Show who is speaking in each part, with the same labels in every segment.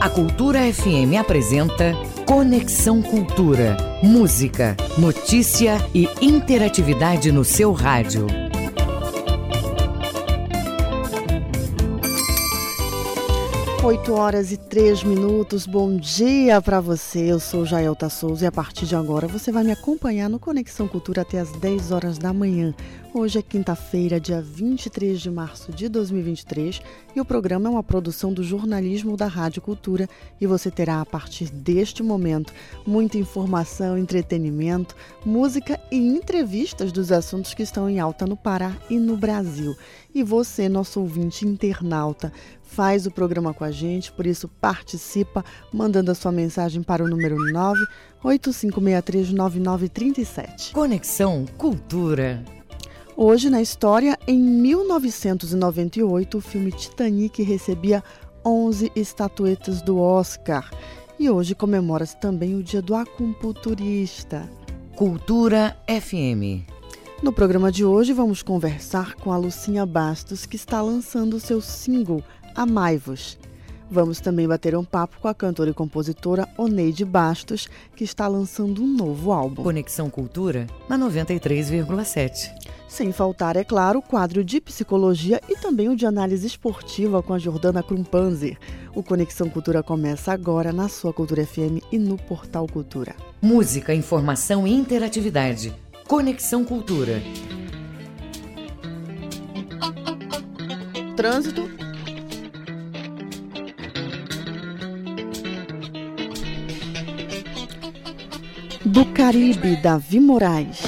Speaker 1: A Cultura FM apresenta Conexão Cultura. Música, notícia e interatividade no seu rádio.
Speaker 2: Oito horas e três minutos. Bom dia para você. Eu sou Jaelta Souza e a partir de agora você vai me acompanhar no Conexão Cultura até as 10 horas da manhã. Hoje é quinta-feira, dia 23 de março de 2023 e o programa é uma produção do jornalismo da Rádio Cultura e você terá a partir deste momento muita informação, entretenimento, música e entrevistas dos assuntos que estão em alta no Pará e no Brasil. E você, nosso ouvinte internauta, faz o programa com a gente, por isso participa mandando a sua mensagem para o número 985639937.
Speaker 1: Conexão Cultura.
Speaker 2: Hoje na história, em 1998, o filme Titanic recebia 11 estatuetas do Oscar. E hoje comemora-se também o Dia do Acupunturista.
Speaker 1: Cultura FM.
Speaker 2: No programa de hoje vamos conversar com a Lucinha Bastos, que está lançando o seu single Amai-vos. Vamos também bater um papo com a cantora e compositora Oneide Bastos, que está lançando um novo álbum.
Speaker 1: Conexão Cultura na 93,7.
Speaker 2: Sem faltar, é claro, o quadro de psicologia e também o de análise esportiva com a Jordana Krumpanzer. O Conexão Cultura começa agora na sua Cultura FM e no Portal Cultura.
Speaker 1: Música, informação e interatividade. Conexão Cultura.
Speaker 2: Trânsito. Do Caribe, Davi Moraes.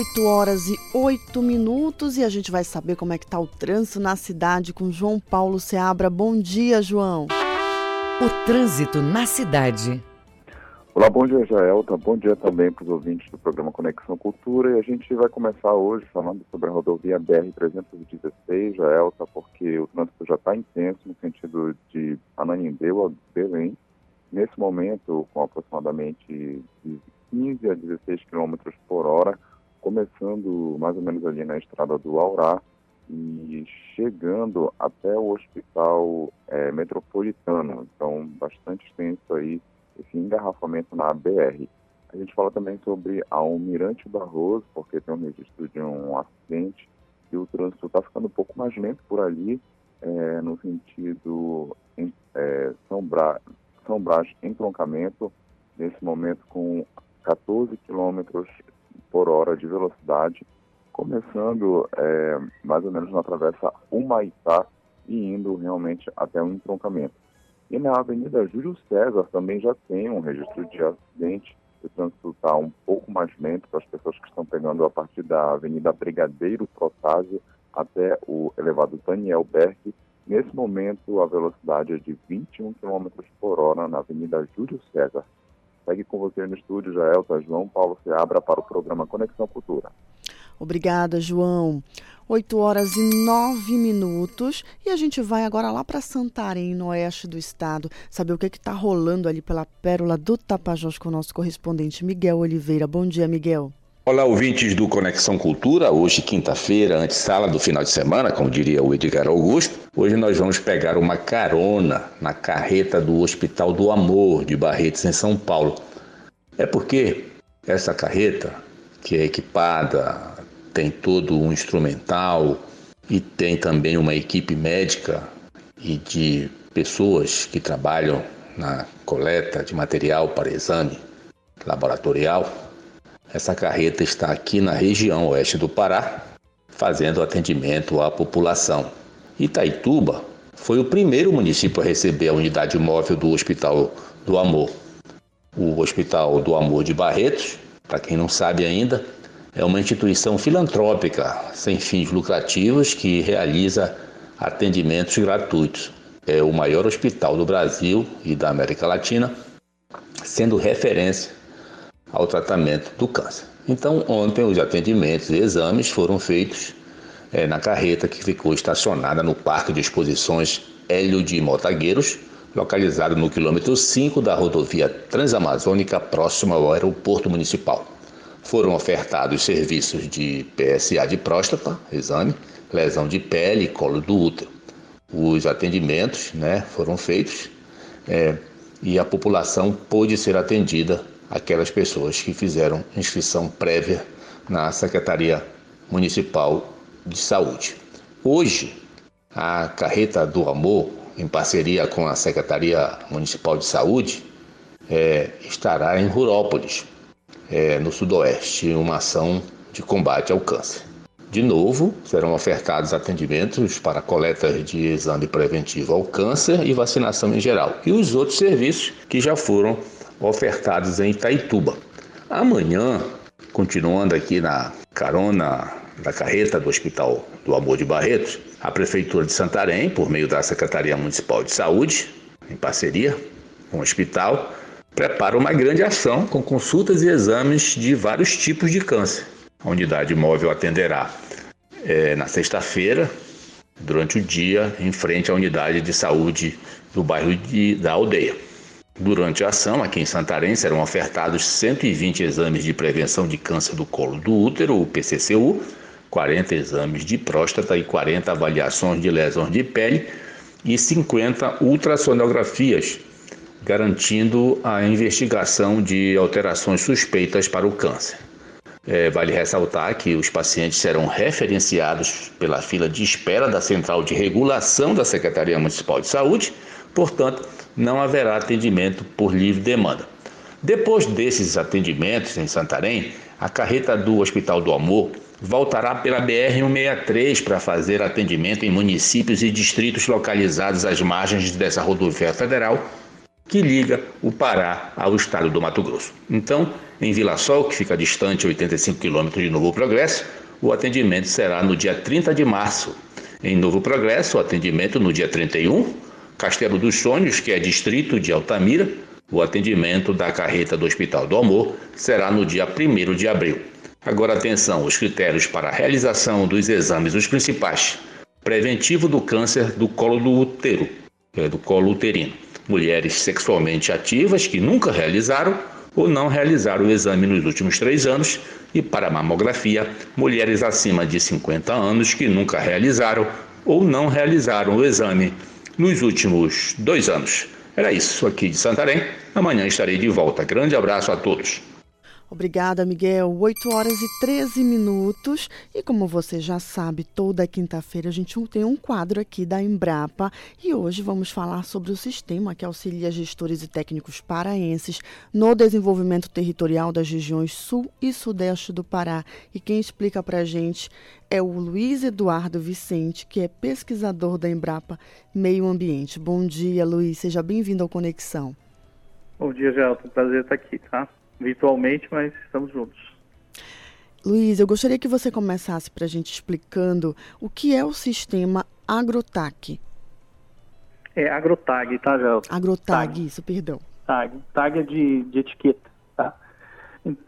Speaker 2: 8 horas e 8 minutos e a gente vai saber como é que está o trânsito na cidade com João Paulo Seabra. Bom dia, João.
Speaker 1: O trânsito na cidade.
Speaker 3: Olá, bom dia, Jaelta. Bom dia também para os ouvintes do programa Conexão Cultura. E a gente vai começar hoje falando sobre a rodovia BR-316, Jaelta, porque o trânsito já está intenso no sentido de Ananindeua a Belém. Nesse momento, com aproximadamente de 15 a 16 km por hora, começando mais ou menos ali na estrada do Aurá e chegando até o hospital é, metropolitano. Então, bastante extenso aí esse engarrafamento na BR. A gente fala também sobre Almirante Barroso, porque tem um registro de um acidente e o trânsito está ficando um pouco mais lento por ali, é, no sentido em, é, São, Bra São Brás entroncamento, nesse momento com 14 quilômetros por hora de velocidade, começando é, mais ou menos na travessa Humaitá e indo realmente até o entroncamento. E na Avenida Júlio César também já tem um registro de acidente. O trânsito está um pouco mais lento para as pessoas que estão pegando a partir da Avenida Brigadeiro Protásio até o elevado Daniel Berg. Nesse momento, a velocidade é de 21 km por hora na Avenida Júlio César. Segue com você no estúdio, Jaelta João Paulo Seabra, para o programa Conexão Cultura.
Speaker 2: Obrigada, João. 8 horas e 9 minutos e a gente vai agora lá para Santarém, no oeste do estado, saber o que está rolando ali pela pérola do Tapajós com o nosso correspondente Miguel Oliveira. Bom dia, Miguel.
Speaker 4: Olá, ouvintes do Conexão Cultura. Hoje, quinta-feira, antessala do final de semana, como diria o Edgar Augusto. Hoje nós vamos pegar uma carona na carreta do Hospital do Amor de Barretos, em São Paulo. É porque essa carreta, que é equipada, tem todo um instrumental e tem também uma equipe médica e de pessoas que trabalham na coleta de material para exame laboratorial essa carreta está aqui na região oeste do Pará, fazendo atendimento à população. Itaituba foi o primeiro município a receber a unidade móvel do Hospital do Amor. O Hospital do Amor de Barretos, para quem não sabe ainda, é uma instituição filantrópica sem fins lucrativos que realiza atendimentos gratuitos. É o maior hospital do Brasil e da América Latina, sendo referência ao tratamento do câncer. Então, ontem, os atendimentos e exames foram feitos é, na carreta que ficou estacionada no Parque de Exposições Hélio de Motagueiros, localizado no quilômetro 5 da rodovia Transamazônica, próximo ao aeroporto municipal. Foram ofertados serviços de PSA de próstata, exame, lesão de pele e colo do útero. Os atendimentos né, foram feitos é, e a população pôde ser atendida aquelas pessoas que fizeram inscrição prévia na Secretaria Municipal de Saúde. Hoje, a Carreta do Amor, em parceria com a Secretaria Municipal de Saúde, é, estará em Rurópolis, é, no Sudoeste, uma ação de combate ao câncer. De novo, serão ofertados atendimentos para coletas de exame preventivo ao câncer e vacinação em geral, e os outros serviços que já foram ofertados em Itaituba. Amanhã, continuando aqui na carona da carreta do Hospital do Amor de Barretos, a Prefeitura de Santarém, por meio da Secretaria Municipal de Saúde, em parceria com o hospital, prepara uma grande ação com consultas e exames de vários tipos de câncer. A unidade móvel atenderá é, na sexta-feira, durante o dia, em frente à unidade de saúde do bairro de, da aldeia. Durante a ação, aqui em Santarém, serão ofertados 120 exames de prevenção de câncer do colo do útero, o PCCU, 40 exames de próstata e 40 avaliações de lesões de pele e 50 ultrassonografias, garantindo a investigação de alterações suspeitas para o câncer. É, vale ressaltar que os pacientes serão referenciados pela fila de espera da Central de Regulação da Secretaria Municipal de Saúde, portanto, não haverá atendimento por livre demanda. Depois desses atendimentos em Santarém, a carreta do Hospital do Amor voltará pela BR-163 para fazer atendimento em municípios e distritos localizados às margens dessa rodovia federal, que liga o Pará ao estado do Mato Grosso. Então, em Vila Sol, que fica distante 85 quilômetros de Novo Progresso, o atendimento será no dia 30 de março. Em Novo Progresso, o atendimento no dia 31. Castelo dos Sonhos, que é distrito de Altamira, o atendimento da carreta do Hospital do Amor será no dia 1 de abril. Agora atenção, os critérios para a realização dos exames, os principais. Preventivo do câncer do colo do útero, é, do colo uterino mulheres sexualmente ativas que nunca realizaram ou não realizaram o exame nos últimos três anos, e para mamografia, mulheres acima de 50 anos que nunca realizaram ou não realizaram o exame nos últimos dois anos. Era isso aqui de Santarém. Amanhã estarei de volta. Grande abraço a todos.
Speaker 2: Obrigada, Miguel. 8 horas e 13 minutos. E como você já sabe, toda quinta-feira a gente tem um quadro aqui da Embrapa e hoje vamos falar sobre o sistema que auxilia gestores e técnicos paraenses no desenvolvimento territorial das regiões sul e sudeste do Pará. E quem explica para a gente é o Luiz Eduardo Vicente, que é pesquisador da Embrapa Meio Ambiente. Bom dia, Luiz. Seja bem-vindo ao Conexão.
Speaker 5: Bom dia, Gelton. Prazer estar aqui, tá? Virtualmente, mas estamos juntos.
Speaker 2: Luiz, eu gostaria que você começasse para a gente explicando o que é o sistema AgroTag.
Speaker 5: É AgroTag, tá, Gel?
Speaker 2: AgroTag, Tag. isso, perdão.
Speaker 5: Tag, tag é de, de etiqueta, tá?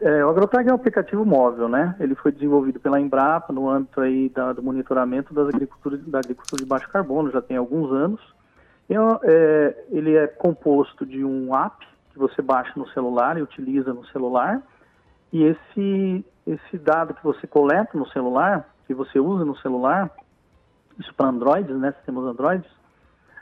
Speaker 5: É, o AgroTag é um aplicativo móvel, né? Ele foi desenvolvido pela Embrapa no âmbito aí da, do monitoramento das agricultura, da agricultura de baixo carbono, já tem alguns anos. E, é, ele é composto de um app, que você baixa no celular e utiliza no celular. E esse, esse dado que você coleta no celular, que você usa no celular, isso para Androids, né, sistemas Androids,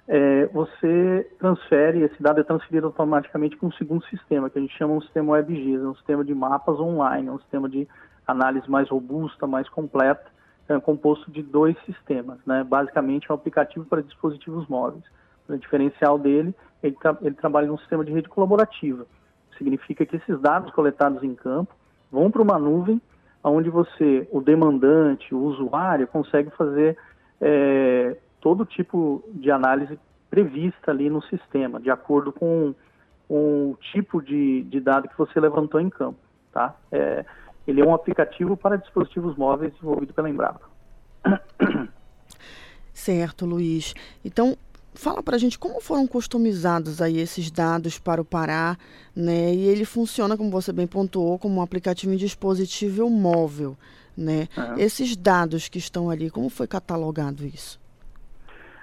Speaker 5: é, você transfere, esse dado é transferido automaticamente para um segundo sistema, que a gente chama um sistema WebGIS, é um sistema de mapas online, é um sistema de análise mais robusta, mais completa, é composto de dois sistemas, né? basicamente é um aplicativo para dispositivos móveis. O diferencial dele ele, tra ele trabalha num sistema de rede colaborativa. Significa que esses dados coletados em campo vão para uma nuvem onde você, o demandante, o usuário, consegue fazer é, todo tipo de análise prevista ali no sistema, de acordo com, com o tipo de, de, dado que você levantou em campo. Tá? É, ele é um aplicativo para dispositivos móveis desenvolvido pela Embrapa.
Speaker 2: Certo, Luiz. Então, Fala para a gente como foram customizados aí esses dados para o Pará, né? E ele funciona, como você bem pontuou, como um aplicativo em dispositivo móvel, né? Uhum. Esses dados que estão ali, como foi catalogado isso?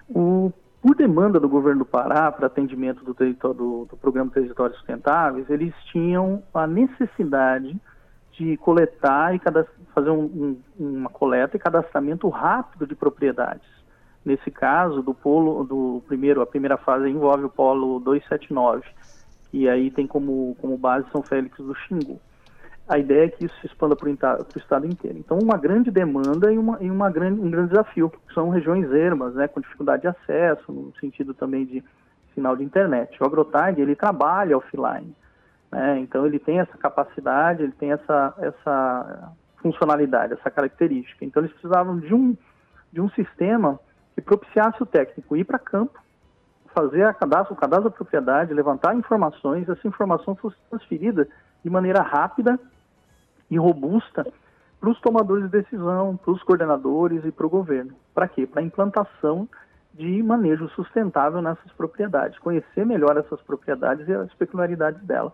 Speaker 5: O, por demanda do governo do Pará para atendimento do, do, do Programa Territórios Sustentáveis, eles tinham a necessidade de coletar e fazer um, um, uma coleta e cadastramento rápido de propriedades. Nesse caso, do polo, do primeiro, a primeira fase envolve o polo 279, e aí tem como, como base São Félix do Xingu. A ideia é que isso se expanda para o estado inteiro. Então, uma grande demanda e, uma, e uma grande, um grande desafio. São regiões ermas, né, com dificuldade de acesso, no sentido também de sinal de internet. O AgroTag, ele trabalha offline. Né, então, ele tem essa capacidade, ele tem essa, essa funcionalidade, essa característica. Então, eles precisavam de um, de um sistema que propiciasse o técnico ir para campo, fazer a cadastro, o cadastro da propriedade, levantar informações, essa informação fosse transferida de maneira rápida e robusta para os tomadores de decisão, para os coordenadores e para o governo. Para quê? Para a implantação de manejo sustentável nessas propriedades, conhecer melhor essas propriedades e as peculiaridades dela.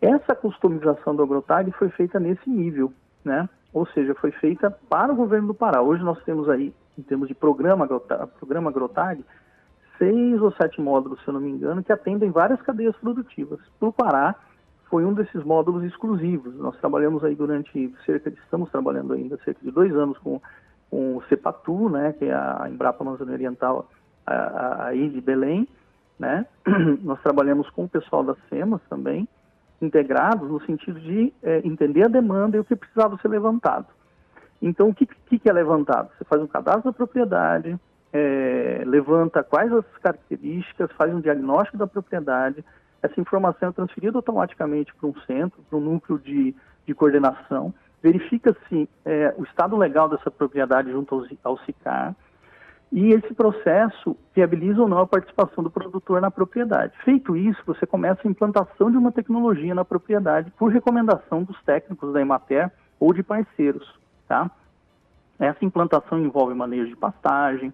Speaker 5: Essa customização do AgroTag foi feita nesse nível, né? ou seja, foi feita para o governo do Pará. Hoje nós temos aí em termos de programa, programa Agrotag, seis ou sete módulos, se eu não me engano, que atendem várias cadeias produtivas. Para o Pará, foi um desses módulos exclusivos. Nós trabalhamos aí durante cerca de, estamos trabalhando ainda cerca de dois anos com, com o CEPATU, né, que é a Embrapa Amazônia Oriental aí de Belém, né? Nós trabalhamos com o pessoal das SEMAS também, integrados no sentido de é, entender a demanda e o que precisava ser levantado. Então, o que, que, é levantado? Você faz um cadastro da propriedade, é, levanta quais as características, faz um diagnóstico da propriedade, essa informação é transferida automaticamente para um centro, para um núcleo de, de coordenação, verifica se é, o estado legal dessa propriedade junto ao, ao SICAR, e esse processo viabiliza ou não a participação do produtor na propriedade. Feito isso, você começa a implantação de uma tecnologia na propriedade por recomendação dos técnicos da Emater ou de parceiros, tá? Essa implantação envolve manejo de pastagem,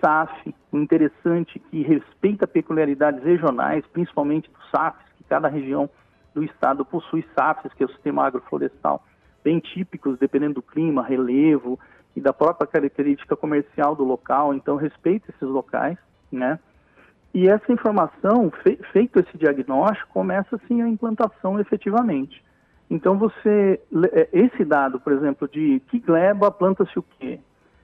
Speaker 5: SAF, interessante que respeita peculiaridades regionais, principalmente dos SAFs, que cada região do estado possui SAFs, que é o sistema agroflorestal, bem típicos, dependendo do clima, relevo, e da própria característica comercial do local, então respeita esses locais, né? E essa informação, fe feito esse diagnóstico, começa sim a implantação efetivamente. Então você, é, esse dado, por exemplo, de que gleba planta-se o quê?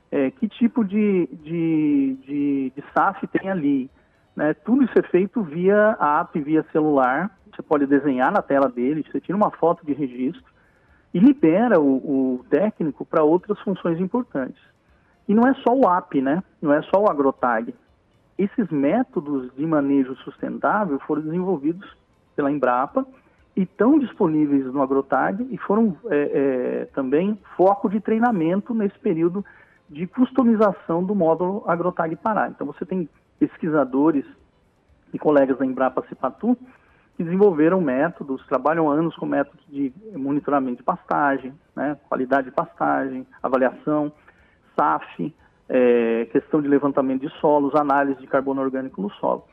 Speaker 5: É, que tipo de, de, de, de SAF tem ali? Né? Tudo isso é feito via app, via celular. Você pode desenhar na tela dele, você tira uma foto de registro e libera o, o técnico para outras funções importantes. E não é só o app, né? Não é só o agrotag. Esses métodos de manejo sustentável foram desenvolvidos pela Embrapa e estão disponíveis no agrotag e foram é, é, também foco de treinamento nesse período de customização do módulo agrotag Pará. Então você tem pesquisadores e colegas da Embrapa Cipatu que desenvolveram métodos, trabalham anos com métodos de monitoramento de pastagem, né, qualidade de pastagem, avaliação, SAF, é, questão de levantamento de solos, análise de carbono orgânico no solo.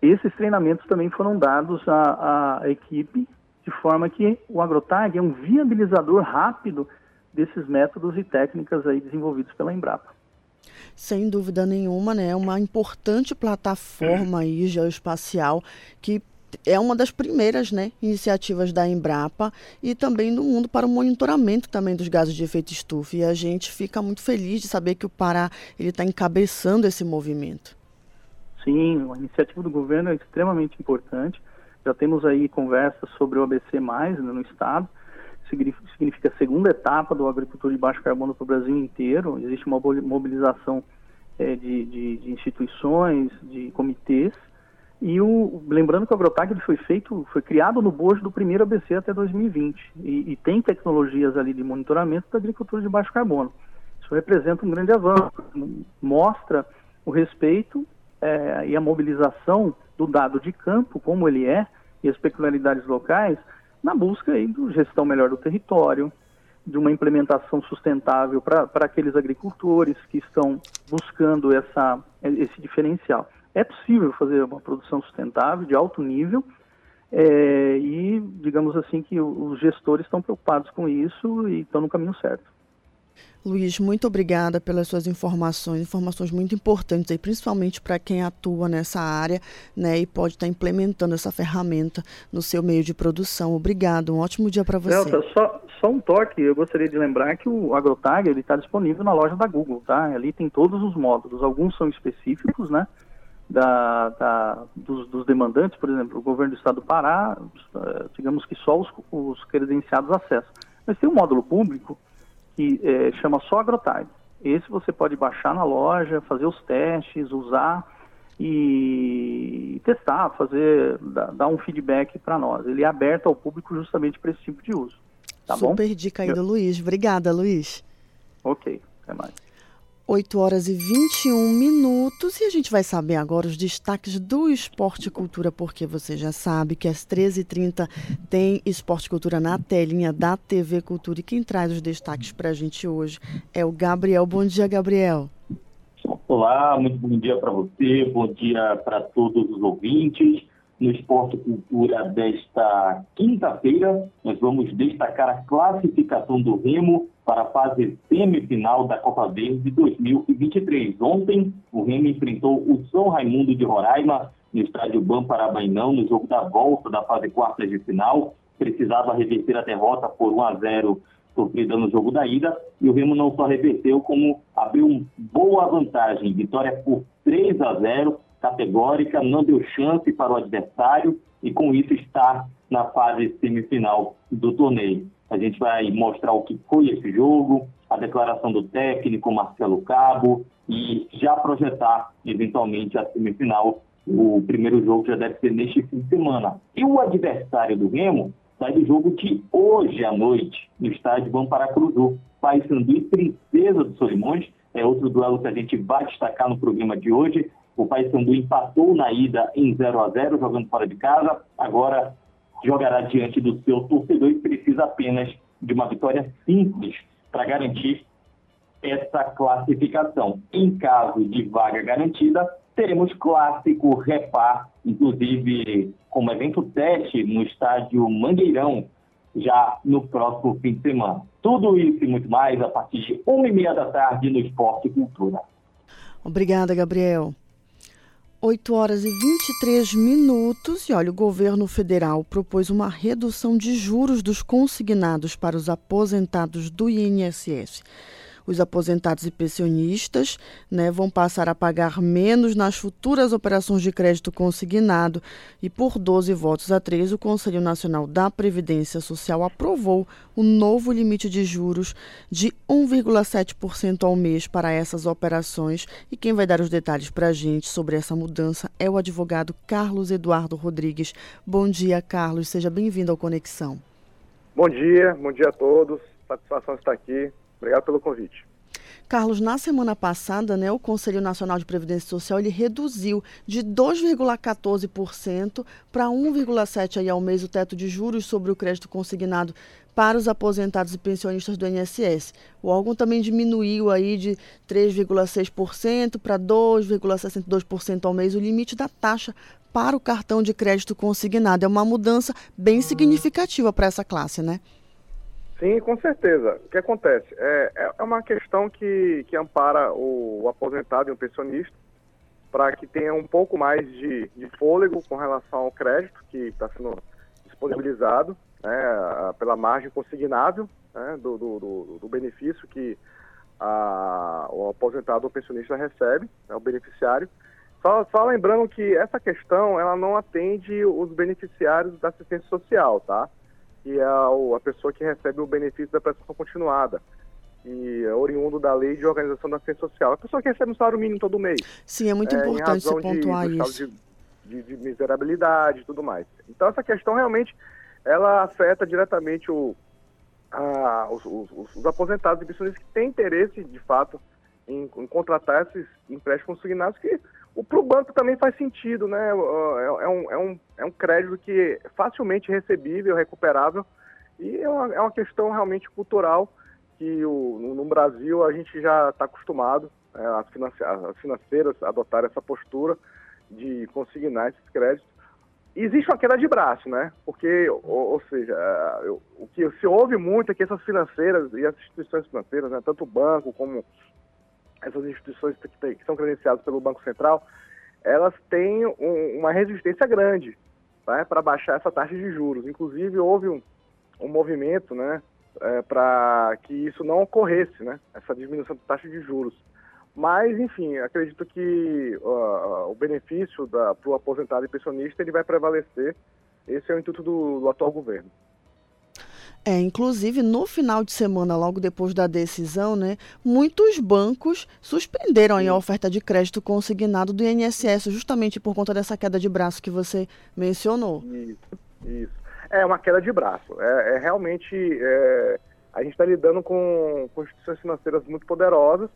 Speaker 5: Esses treinamentos também foram dados à, à equipe, de forma que o AgroTag é um viabilizador rápido desses métodos e técnicas aí desenvolvidos pela Embrapa.
Speaker 2: Sem dúvida nenhuma, né? É uma importante plataforma aí geoespacial que é uma das primeiras né, iniciativas da Embrapa e também do mundo para o monitoramento também dos gases de efeito estufa. E a gente fica muito feliz de saber que o Pará está encabeçando esse movimento.
Speaker 5: Sim, a iniciativa do governo é extremamente importante. Já temos aí conversas sobre o ABC+, né, no Estado. Significa, a segunda etapa do agricultura de baixo carbono para o Brasil inteiro. Existe uma mobilização é, de, de, de instituições, de comitês, e o, lembrando que o AgroTag foi feito, foi criado no bojo do primeiro ABC até 2020 e, e, tem tecnologias ali de monitoramento da agricultura de baixo carbono. Isso representa um grande avanço, mostra o respeito é, e a mobilização do dado de campo, como ele é, e as peculiaridades locais, na busca aí de gestão melhor do território, de uma implementação sustentável para aqueles agricultores que estão buscando essa, esse diferencial. É possível fazer uma produção sustentável, de alto nível, é, e digamos assim que os gestores estão preocupados com isso e estão no caminho certo.
Speaker 2: Luiz, muito obrigada pelas suas informações, informações muito importantes, aí, principalmente para quem atua nessa área né, e pode estar implementando essa ferramenta no seu meio de produção. Obrigado, um ótimo dia para você.
Speaker 5: Delta, só, só um toque, eu gostaria de lembrar que o AgroTag está disponível na loja da Google, tá? Ali tem todos os módulos, alguns são específicos, né? da, da dos, dos, demandantes, por exemplo, o governo do estado do Pará, eh, digamos que só os, os credenciados acessam. Mas tem um módulo público que é, chama só AgroTag. Esse você pode baixar na loja, fazer os testes, usar e testar, fazer, dar, um feedback para nós. Ele é aberto ao público justamente para esse tipo de uso. Tá
Speaker 2: Super
Speaker 5: bom?
Speaker 2: dica aí do Luiz. Obrigada, Luiz.
Speaker 5: Ok, até mais.
Speaker 2: 8 horas e 21 minutos e a gente vai saber agora os destaques do Esporte Cultura, porque você já sabe que às 13h30 tem Esporte Cultura na telinha da TV Cultura e quem traz os destaques para a gente hoje é o Gabriel. Bom dia, Gabriel.
Speaker 6: Olá, muito bom dia para você, bom dia para todos os ouvintes. No Esporte Cultura desta quinta-feira, nós vamos destacar a classificação do Remo para a fase semifinal da Copa Verde 2023. Ontem, o Remo enfrentou o São Raimundo de Roraima no estádio Bam Parabainão, no jogo da volta da fase quartas de final. Precisava reverter a derrota por 1 a 0 sofrida no jogo da ida, e o Remo não só reverteu, como abriu boa vantagem. Vitória por 3 a 0 categórica, não deu chance para o adversário e com isso está na fase semifinal do torneio. A gente vai mostrar o que foi esse jogo, a declaração do técnico Marcelo Cabo e já projetar eventualmente a semifinal. O primeiro jogo já deve ser neste fim de semana. E o adversário do Remo sai do jogo de hoje à noite no estádio Bamparacruzu. Paysandu e Princesa dos Solimões é outro duelo que a gente vai destacar no programa de hoje. O Paysandu empatou na ida em 0 a 0 jogando fora de casa. Agora jogará diante do seu torcedor e precisa apenas de uma vitória simples para garantir essa classificação. Em caso de vaga garantida, teremos clássico repar, inclusive como evento teste no estádio Mangueirão, já no próximo fim de semana. Tudo isso e muito mais a partir de uma e meia da tarde no Esporte Cultura.
Speaker 2: Obrigada, Gabriel. 8 horas e 23 minutos. E olha, o governo federal propôs uma redução de juros dos consignados para os aposentados do INSS os aposentados e pensionistas né, vão passar a pagar menos nas futuras operações de crédito consignado e por 12 votos a 3, o Conselho Nacional da Previdência Social aprovou o novo limite de juros de 1,7% ao mês para essas operações. E quem vai dar os detalhes para a gente sobre essa mudança é o advogado Carlos Eduardo Rodrigues. Bom dia, Carlos. Seja bem-vindo ao Conexão.
Speaker 7: Bom dia, bom dia a todos. Satisfação estar aqui. Obrigado pelo convite.
Speaker 2: Carlos, na semana passada, né, o Conselho Nacional de Previdência Social ele reduziu de 2,14% para 1,7% ao mês o teto de juros sobre o crédito consignado para os aposentados e pensionistas do INSS. O órgão também diminuiu aí de 3,6% para 2,62% ao mês o limite da taxa para o cartão de crédito consignado. É uma mudança bem significativa para essa classe, né?
Speaker 7: Sim, com certeza. O que acontece? É, é, é uma questão que, que ampara o, o aposentado e o pensionista para que tenha um pouco mais de, de fôlego com relação ao crédito que está sendo disponibilizado né, pela margem consignável né, do, do, do, benefício que a, o aposentado ou pensionista recebe, é o beneficiário. Só, só, lembrando que essa questão ela não atende os beneficiários da assistência social, tá? Que é a, pessoa que recebe o benefício da prestação continuada e é oriundo da lei de organização da assistência social. A pessoa que recebe um salário mínimo todo mês.
Speaker 2: Sim, é muito é, importante você pontuar
Speaker 7: de, isso. De, de, de miserabilidade e tudo mais. Então, essa questão realmente ela afeta diretamente o, a, os, os, os, aposentados e pensionistas que têm interesse, de fato, em, em contratar esses empréstimos consignados que para o banco também faz sentido, né? É, é, um, é, um, é um crédito que é facilmente recebível, recuperável, e é uma, é uma questão realmente cultural que o, no, Brasil a gente já está acostumado, é, as, finance, as financeiras adotar essa postura de consignar esses créditos. Existe uma queda de braço, né? Porque, ou, ou seja, é, o que se ouve muito é que essas financeiras e as instituições financeiras, né, tanto o banco como essas instituições que, que são credenciadas pelo Banco Central, elas têm um, uma resistência grande tá, para baixar essa taxa de juros. Inclusive, houve um, um movimento né, é, para que isso não ocorresse, né, essa diminuição da taxa de juros. Mas, enfim, acredito que uh, o benefício para o aposentado e pensionista ele vai prevalecer. Esse é o intuito do, do atual governo.
Speaker 2: É, inclusive, no final de semana, logo depois da decisão, né, muitos bancos suspenderam a oferta de crédito consignado do INSS, justamente por conta dessa queda de braço que você mencionou.
Speaker 7: Isso, isso. É uma queda de braço. É, é realmente. É, a gente está lidando com, com instituições financeiras muito poderosas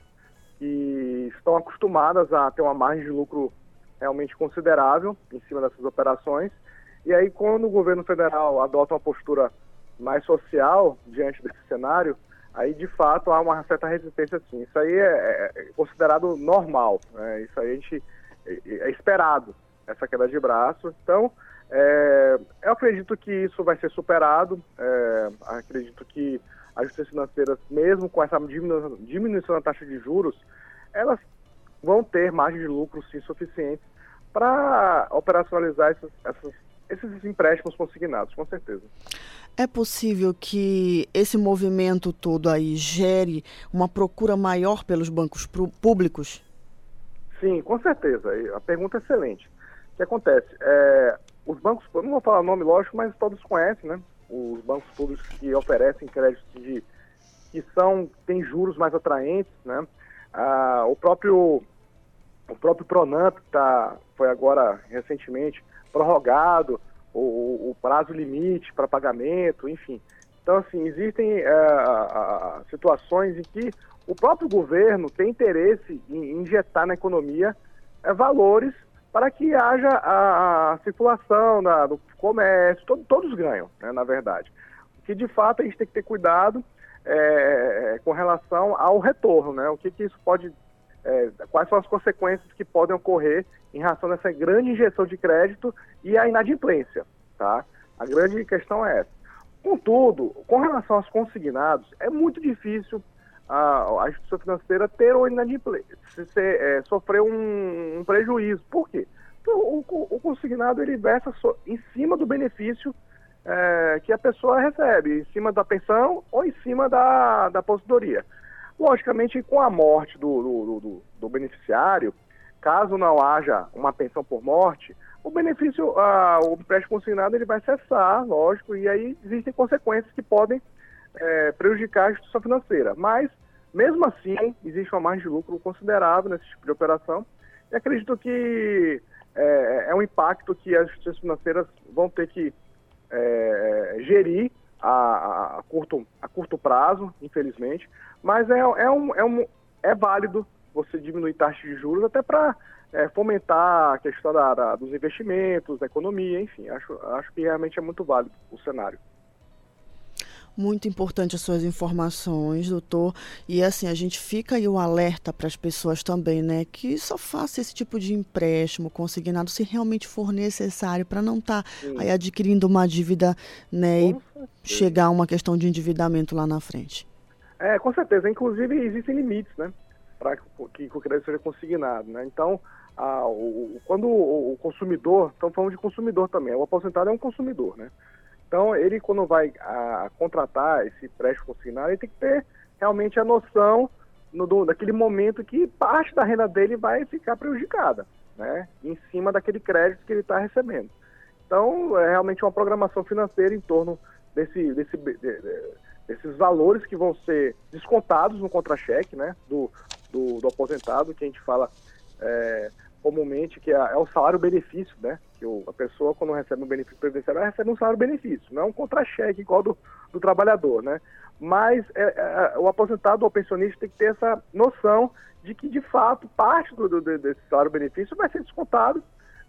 Speaker 7: que estão acostumadas a ter uma margem de lucro realmente considerável em cima dessas operações. E aí, quando o governo federal adota uma postura mais social diante desse cenário, aí de fato há uma certa resistência sim. Isso aí é, é considerado normal, né? isso aí a gente é, é esperado, essa queda de braço. Então, é, eu acredito que isso vai ser superado, é, acredito que as justiças financeiras, mesmo com essa diminuição, da taxa de juros, elas vão ter margem de lucro sim suficiente para operacionalizar essas, esses empréstimos consignados, com certeza.
Speaker 2: É possível que esse movimento todo aí gere uma procura maior pelos bancos públicos?
Speaker 7: Sim, com certeza. A pergunta é excelente. O que acontece? É, os bancos, não vou falar nome lógico, mas todos conhecem, né? Os bancos públicos que oferecem créditos de que são têm juros mais atraentes, né? Ah, o próprio o próprio Pronamp tá, foi agora recentemente prorrogado o, o prazo limite para pagamento, enfim. Então, assim, existem uh, situações em que o próprio governo tem interesse em injetar na economia uh, valores para que haja a, a circulação da, do comércio, todo, todos ganham, né, na verdade. Que de fato a gente tem que ter cuidado é, com relação ao retorno, né? O que, que isso pode, é, quais são as consequências que podem ocorrer em relação a essa grande injeção de crédito e a inadimplência, tá? A grande questão é essa. Contudo, com relação aos consignados, é muito difícil a, a instituição financeira ter ou inadimplência, é, sofrer um, um, prejuízo. Por quê? O, o, o consignado ele versa so, em cima do benefício é, que a pessoa recebe, em cima da pensão ou em cima da, da aposentadoria. Logicamente, com a morte do, do, do, do beneficiário, caso não haja uma pensão por morte, o benefício, o empréstimo consignado, ele vai cessar, lógico, e aí existem consequências que podem é, prejudicar a instituição financeira. Mas, mesmo assim, existe uma margem de lucro considerável nesse tipo de operação, e acredito que é, é um impacto que as instituições financeiras vão ter que é, gerir a, a, curto, a curto prazo, infelizmente, mas é, é, um, é, um, é válido você diminuir taxas de juros até para é, fomentar a questão da, da, dos investimentos, da economia, enfim, acho, acho que realmente é muito válido o cenário.
Speaker 2: Muito importante as suas informações, doutor. E assim, a gente fica aí o alerta para as pessoas também, né? Que só faça esse tipo de empréstimo consignado se realmente for necessário, para não estar tá aí adquirindo uma dívida, né? e chegar a uma questão de endividamento lá na frente.
Speaker 7: É, com certeza. Inclusive, existem limites, né? Para que, o crédito seja consignado, né? Então, a, o, quando o, o consumidor, estamos falando de consumidor também, o aposentado é um consumidor, né? Então, ele, quando vai a, contratar esse empréstimo consignado, ele tem que ter realmente a noção no, do, daquele momento que parte da renda dele vai ficar prejudicada, né? Em cima daquele crédito que ele está recebendo. Então, é realmente uma programação financeira em torno desse, desse, de, de, desses valores que vão ser descontados no contra-cheque, né? Do, do, do, aposentado, que a gente fala é, comumente, que é, é o salário-benefício, né? Que o, a pessoa, quando recebe um benefício previdenciário, ela recebe um salário-benefício, não é um contra-cheque igual do, do trabalhador, né? Mas é, é, o aposentado ou pensionista tem que ter essa noção de que, de fato, parte do, do desse salário-benefício vai ser descontado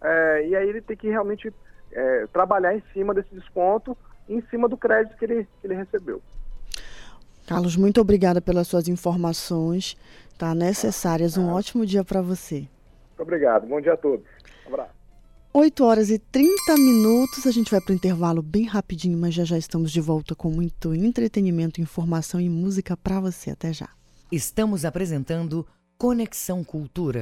Speaker 7: é, e aí ele tem que realmente é, trabalhar em cima desse desconto, em cima do crédito que ele, que ele recebeu.
Speaker 2: Carlos, muito obrigada pelas suas informações, tá necessárias. Um ótimo dia para você.
Speaker 7: Muito obrigado. Bom dia a todos. Um abraço.
Speaker 2: 8 horas e 30 minutos. A gente vai para o intervalo bem rapidinho, mas já já estamos de volta com muito entretenimento, informação e música para você. Até já.
Speaker 1: Estamos apresentando Conexão Cultura.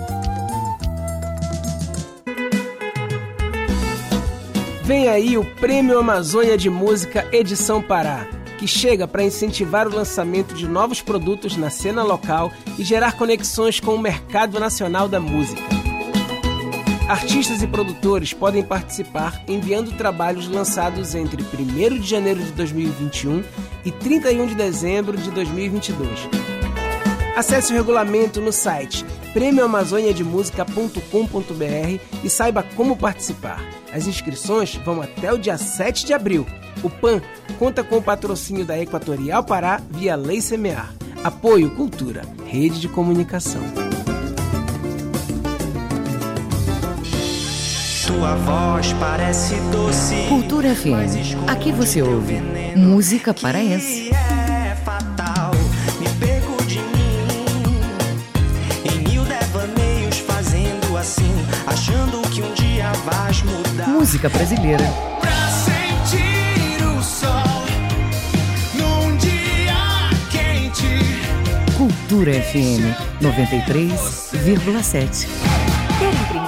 Speaker 8: Vem aí o Prêmio Amazônia de Música Edição Pará que chega para incentivar o lançamento de novos produtos na cena local e gerar conexões com o mercado nacional da música. Artistas e produtores podem participar enviando trabalhos lançados entre 1 de janeiro de 2021 e 31 de dezembro de 2022. Acesse o regulamento no site prêmioamazoniademusica.com.br e saiba como participar. As inscrições vão até o dia 7 de abril. O PAN conta com o patrocínio da Equatorial Pará via Lei Semear. Apoio Cultura, Rede de Comunicação.
Speaker 1: Tua voz parece doce. Cultura FM. Aqui você ouve música paraense. Um dia vais mudar. Música brasileira Cultura FM 93,7.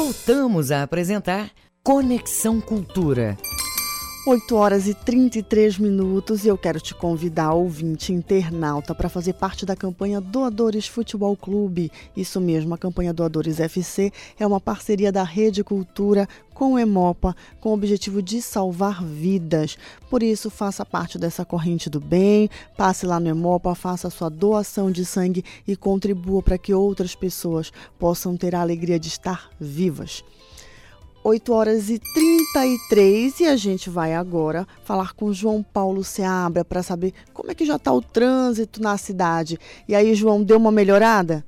Speaker 1: Voltamos a apresentar Conexão Cultura.
Speaker 2: 8 horas e 33 minutos e eu quero te convidar, ouvinte internauta, para fazer parte da campanha Doadores Futebol Clube. Isso mesmo, a campanha Doadores FC é uma parceria da Rede Cultura com o Emopa, com o objetivo de salvar vidas. Por isso, faça parte dessa corrente do bem, passe lá no Emopa, faça sua doação de sangue e contribua para que outras pessoas possam ter a alegria de estar vivas. 8 horas e 33 e a gente vai agora falar com João Paulo Seabra para saber como é que já está o trânsito na cidade. E aí, João, deu uma melhorada?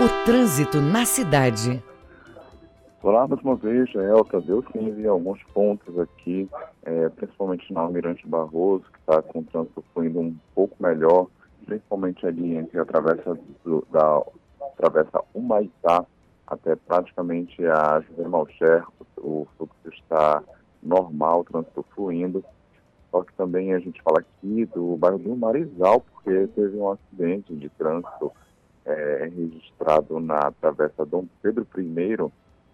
Speaker 1: O trânsito na cidade.
Speaker 3: Olá, mais uma vez, Elta, deu sim, vi alguns pontos aqui, é, principalmente na Almirante Barroso, que está com o trânsito fluindo um pouco melhor, principalmente ali entre a travessa, do, da travessa Humaitá até praticamente a José Malcher, o fluxo está normal, o trânsito fluindo. Só que também a gente fala aqui do bairro do Marizal, porque teve um acidente de trânsito é, registrado na travessa Dom Pedro I,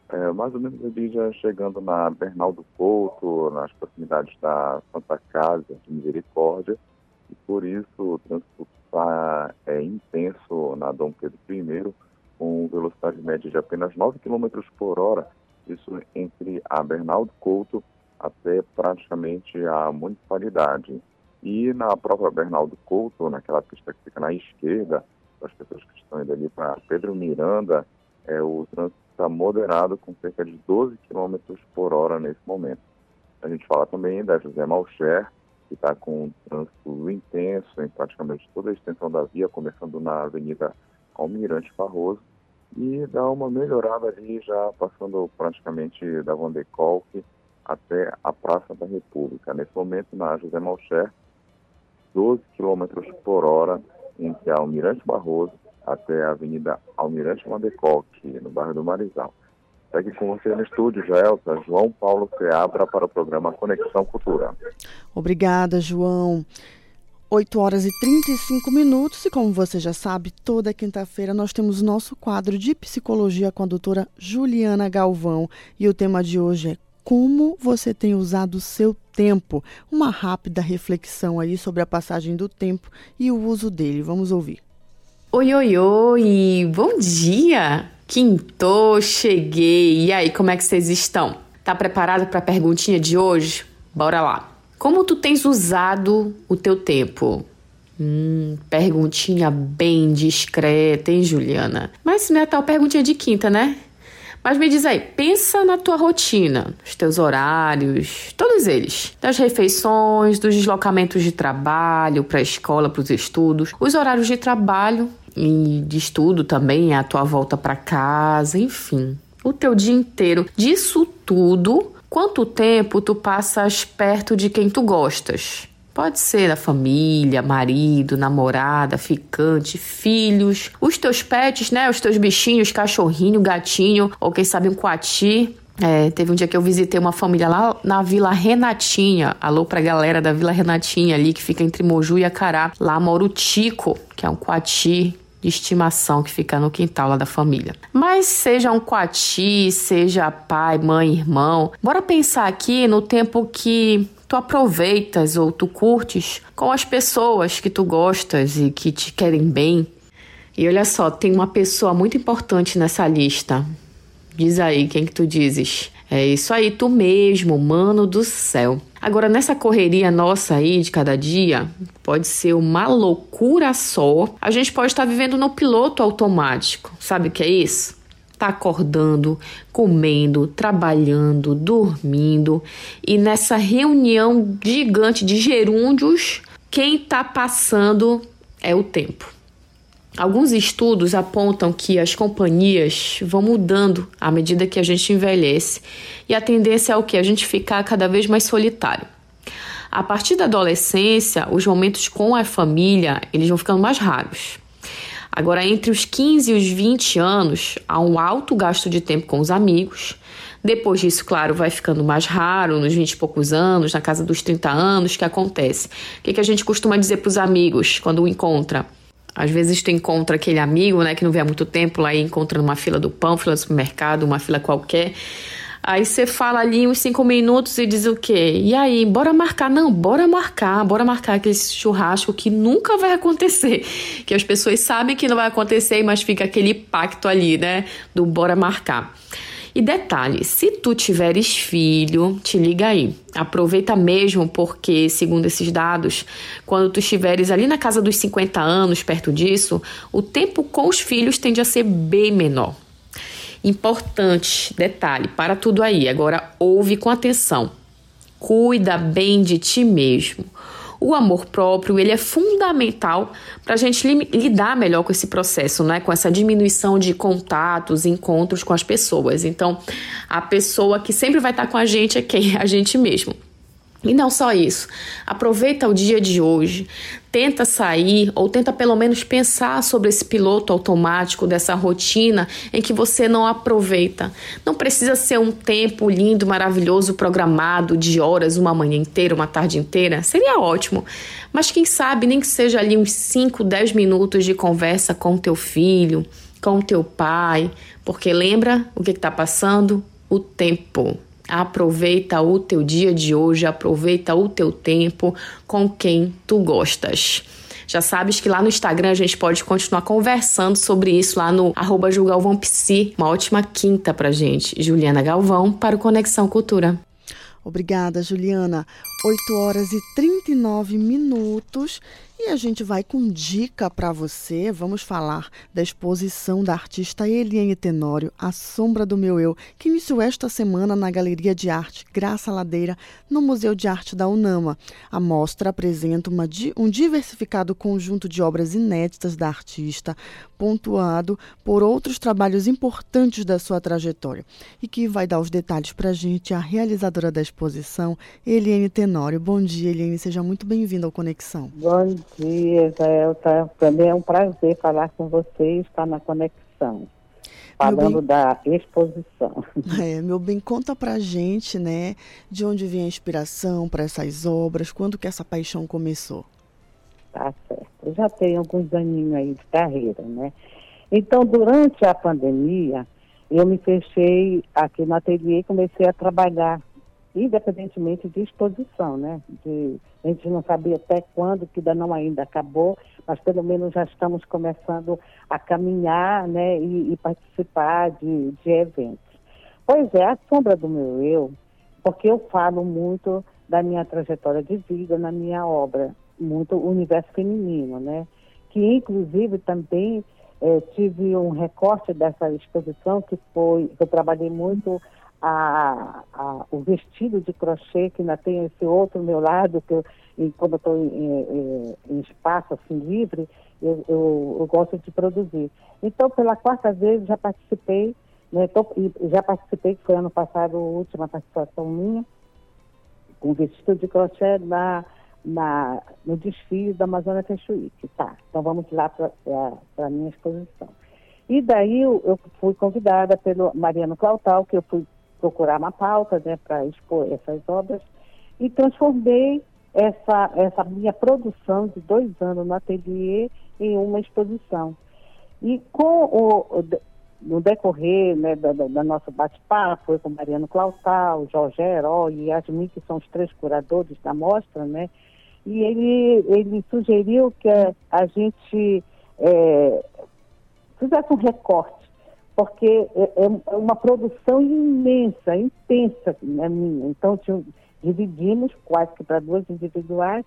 Speaker 3: é, mais ou menos ali já chegando na Bernaldo Couto, nas proximidades da Santa Casa de Misericórdia, e por isso o trânsito está é, intenso na Dom Pedro I, com velocidade média de apenas 9 km por hora, isso entre a Bernaldo Couto até praticamente a municipalidade. E na própria Bernaldo Couto, naquela pista que fica na esquerda, as pessoas que estão indo ali para Pedro Miranda, é, o trânsito está moderado com cerca de 12 km por hora nesse momento. A gente fala também da José Malcher, que está com um trânsito intenso em praticamente toda a extensão da via, começando na Avenida Almirante Barroso e dá uma melhorada ali, já passando praticamente da Van até a Praça da República. Nesse momento, na José Malcher, 12 km por hora entre a Almirante Barroso até a Avenida Almirante Van no bairro do Marizal. Segue com você no estúdio, Joelta, João Paulo Seabra, para o programa Conexão Cultura.
Speaker 2: Obrigada, João. 8 horas e 35 minutos e como você já sabe, toda quinta-feira nós temos nosso quadro de psicologia com a doutora Juliana Galvão e o tema de hoje é como você tem usado o seu tempo. Uma rápida reflexão aí sobre a passagem do tempo e o uso dele. Vamos ouvir.
Speaker 9: Oi, oi, oi! Bom dia! Quintou, cheguei! E aí, como é que vocês estão? Tá preparado para a perguntinha de hoje? Bora lá! Como tu tens usado o teu tempo? Hum, perguntinha bem discreta, hein, Juliana? Mas não é tal perguntinha de quinta, né? Mas me diz aí, pensa na tua rotina, os teus horários, todos eles. Das refeições, dos deslocamentos de trabalho para a escola, para os estudos, os horários de trabalho e de estudo também, a tua volta para casa, enfim. O teu dia inteiro. Disso tudo, Quanto tempo tu passas perto de quem tu gostas? Pode ser a família, marido, namorada, ficante, filhos, os teus pets, né? Os teus bichinhos, cachorrinho, gatinho, ou quem sabe um coati. É, teve um dia que eu visitei uma família lá na Vila Renatinha. Alô pra galera da Vila Renatinha ali, que fica entre Moju e Acará. Lá mora o Tico, que é um coati de estimação que fica no quintal lá da família. Mas seja um coati, seja pai, mãe, irmão, bora pensar aqui no tempo que tu aproveitas ou tu curtes com as pessoas que tu gostas e que te querem bem. E olha só, tem uma pessoa muito importante nessa lista. Diz aí quem que tu dizes. É isso aí, tu mesmo, mano do céu. Agora, nessa correria nossa aí de cada dia, pode ser uma loucura só. A gente pode estar vivendo no piloto automático. Sabe o que é isso? Tá acordando, comendo, trabalhando, dormindo e nessa reunião gigante de gerúndios, quem tá passando é o tempo. Alguns estudos apontam que as companhias vão mudando à medida que a gente envelhece e a tendência é o que? A gente ficar cada vez mais solitário. A partir da adolescência, os momentos com a família, eles vão ficando mais raros. Agora, entre os 15 e os 20 anos, há um alto gasto de tempo com os amigos. Depois disso, claro, vai ficando mais raro, nos 20 e poucos anos, na casa dos 30 anos, que acontece? O que, que a gente costuma dizer para os amigos quando o encontra? Às vezes tu encontra aquele amigo, né, que não vê há muito tempo, lá e encontra numa fila do pão, fila do supermercado, uma fila qualquer. Aí você fala ali uns cinco minutos e diz o quê? E aí, bora marcar? Não, bora marcar, bora marcar aquele churrasco que nunca vai acontecer. Que as pessoas sabem que não vai acontecer, mas fica aquele pacto ali, né? Do bora marcar. E detalhe, se tu tiveres filho, te liga aí. Aproveita mesmo porque, segundo esses dados, quando tu estiveres ali na casa dos 50 anos, perto disso, o tempo com os filhos tende a ser bem menor. Importante, detalhe, para tudo aí. Agora ouve com atenção. Cuida bem de ti mesmo. O amor próprio ele é fundamental para a gente lidar melhor com esse processo, né? com essa diminuição de contatos, encontros com as pessoas. Então, a pessoa que sempre vai estar com a gente é quem? A gente mesmo. E não só isso, aproveita o dia de hoje, tenta sair ou tenta pelo menos pensar sobre esse piloto automático dessa rotina em que você não aproveita. Não precisa ser um tempo lindo, maravilhoso, programado de horas, uma manhã inteira, uma tarde inteira, seria ótimo. Mas quem sabe nem que seja ali uns 5, 10 minutos de conversa com teu filho, com teu pai, porque lembra o que está passando? O tempo. Aproveita o teu dia de hoje, aproveita o teu tempo com quem tu gostas. Já sabes que lá no Instagram a gente pode continuar conversando sobre isso lá no arroba Uma ótima quinta pra gente. Juliana Galvão para o Conexão Cultura.
Speaker 2: Obrigada, Juliana. 8 horas e 39 minutos. E a gente vai com dica para você. Vamos falar da exposição da artista Eliane Tenório, A Sombra do Meu Eu, que iniciou esta semana na Galeria de Arte Graça Ladeira, no Museu de Arte da UNAMA. A mostra apresenta uma, um diversificado conjunto de obras inéditas da artista, pontuado por outros trabalhos importantes da sua trajetória. E que vai dar os detalhes para a gente a realizadora da exposição, Eliane Tenório. Bom dia, Eliane. Seja muito bem-vinda ao Conexão.
Speaker 10: Bom dia, Jael. Tá, também é um prazer falar com você e estar na conexão. Falando bem, da exposição.
Speaker 2: É, meu bem, conta pra gente, né, de onde vem a inspiração para essas obras, quando que essa paixão começou?
Speaker 10: Tá certo. Eu já tenho alguns aninhos aí de carreira, né? Então, durante a pandemia, eu me fechei aqui no ateliê e comecei a trabalhar independentemente de exposição, né? De, a gente não sabia até quando, que ainda não ainda acabou, mas pelo menos já estamos começando a caminhar, né? E, e participar de, de eventos. Pois é, a sombra do meu eu, porque eu falo muito da minha trajetória de vida na minha obra, muito universo feminino, né? Que inclusive também eh, tive um recorte dessa exposição que foi, eu trabalhei muito a, a, o vestido de crochê, que ainda tem esse outro meu lado, que eu, e quando estou em, em, em, espaço assim livre, eu, eu, eu, gosto de produzir. Então, pela quarta vez, já participei, né, tô, já participei, que foi ano passado a última participação minha, com vestido de crochê na, na, no desfile da Amazônia Week. Tá, então vamos lá para a minha exposição. E daí eu, eu, fui convidada pelo Mariano Clautal, que eu fui procurar uma pauta né, para expor essas obras e transformei essa, essa minha produção de dois anos no ateliê em uma exposição. E com o, no decorrer né, da, da, nosso bate-papo, com Mariano Clautal, Jorge Herói e Yasmin, que são os três curadores da mostra, né? E ele, ele sugeriu que a gente é, fizesse um recorte porque é, é, é uma produção imensa, intensa na minha. Então, dividimos quase que para duas individuais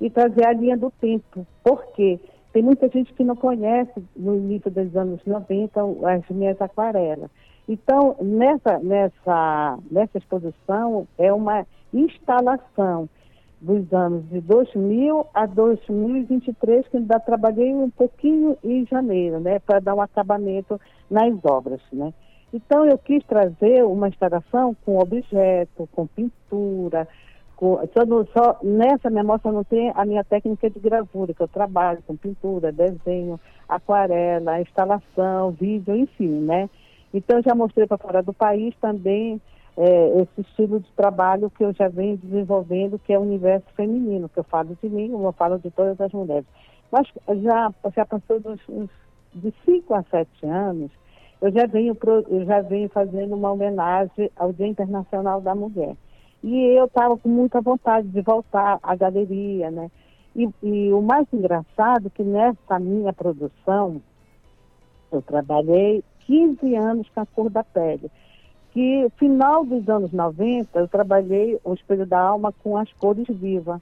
Speaker 10: e trazer a linha do tempo. Por quê? Tem muita gente que não conhece, no início dos anos 90, as minhas aquarelas. Então, nessa, nessa, nessa exposição, é uma instalação dos anos de 2000 a 2023, que ainda trabalhei um pouquinho em janeiro, né, para dar um acabamento nas obras, né. Então eu quis trazer uma instalação com objeto, com pintura, com, só, só nessa minha mostra não tem a minha técnica de gravura, que eu trabalho com pintura, desenho, aquarela, instalação, vídeo, enfim, né. Então já mostrei para fora do país também é, esse estilo de trabalho que eu já venho desenvolvendo, que é o universo feminino, que eu falo de mim, eu falo de todas as mulheres. Mas já, já passou dos, de 5 a 7 anos, eu já, venho, eu já venho fazendo uma homenagem ao Dia Internacional da Mulher. E eu estava com muita vontade de voltar à galeria, né? E, e, o mais engraçado é que nessa minha produção, eu trabalhei 15 anos com a cor da pele que final dos anos 90 eu trabalhei o Espelho da Alma com as cores vivas.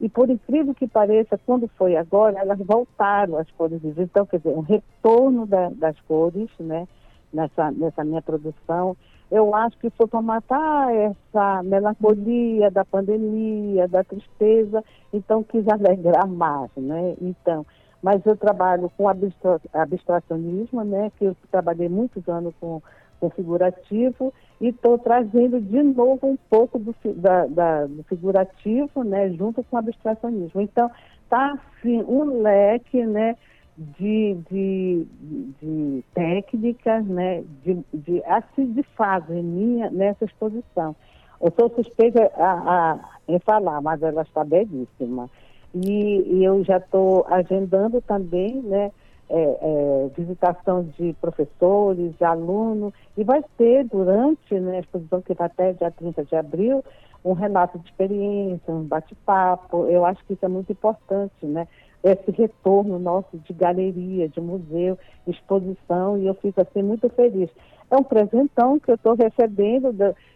Speaker 10: E por incrível que pareça, quando foi agora, elas voltaram às cores vivas. Então, quer dizer, um retorno da, das cores, né, nessa, nessa minha produção. Eu acho que foi para matar essa melancolia da pandemia, da tristeza, então quis alegrar mais, né? Então, mas eu trabalho com abstra abstracionismo, né, que eu trabalhei muitos anos com configurativo e estou trazendo de novo um pouco do, da, da, do figurativo, né, junto com o abstracionismo. Então, está assim, um leque, né, de, de, de técnicas, né, de, de, assim, de fase minha nessa exposição. Eu sou suspeita a, a, em falar, mas ela está belíssima. E, e eu já estou agendando também, né, é, é, visitação de professores, de alunos, e vai ter durante né, a exposição que vai até dia 30 de abril, um relato de experiência, um bate-papo. Eu acho que isso é muito importante, né? Esse retorno nosso de galeria, de museu, exposição, e eu fico assim muito feliz. É um presentão que eu estou recebendo,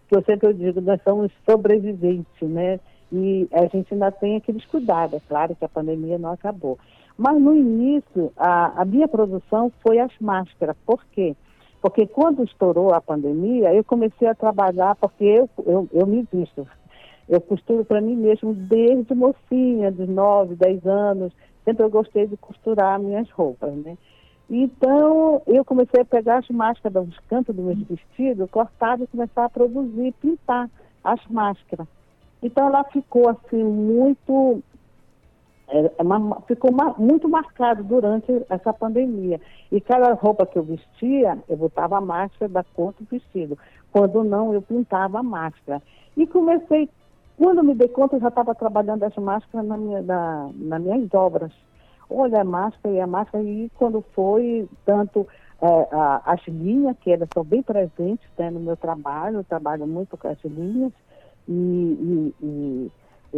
Speaker 10: que eu sempre digo, nós somos sobreviventes, né? E a gente ainda tem aqueles cuidados, é claro que a pandemia não acabou. Mas no início, a, a minha produção foi as máscaras. Por quê? Porque quando estourou a pandemia, eu comecei a trabalhar, porque eu, eu, eu me visto. Eu costuro para mim mesmo desde mocinha, de 9, 10 anos. Sempre eu gostei de costurar minhas roupas, né? Então, eu comecei a pegar as máscaras dos cantos do meu vestido, cortar e começar a produzir, pintar as máscaras. Então, ela ficou assim, muito é, é uma, ficou uma, muito marcado durante essa pandemia. E cada roupa que eu vestia, eu botava a máscara da cor do vestido. Quando não, eu pintava a máscara. E comecei, quando me dei conta, eu já estava trabalhando as máscaras na minha, na, nas minhas obras. Olha a máscara e a máscara, e quando foi, tanto é, a, as linhas, que elas são bem presentes né, no meu trabalho, eu trabalho muito com as linhas, e, e, e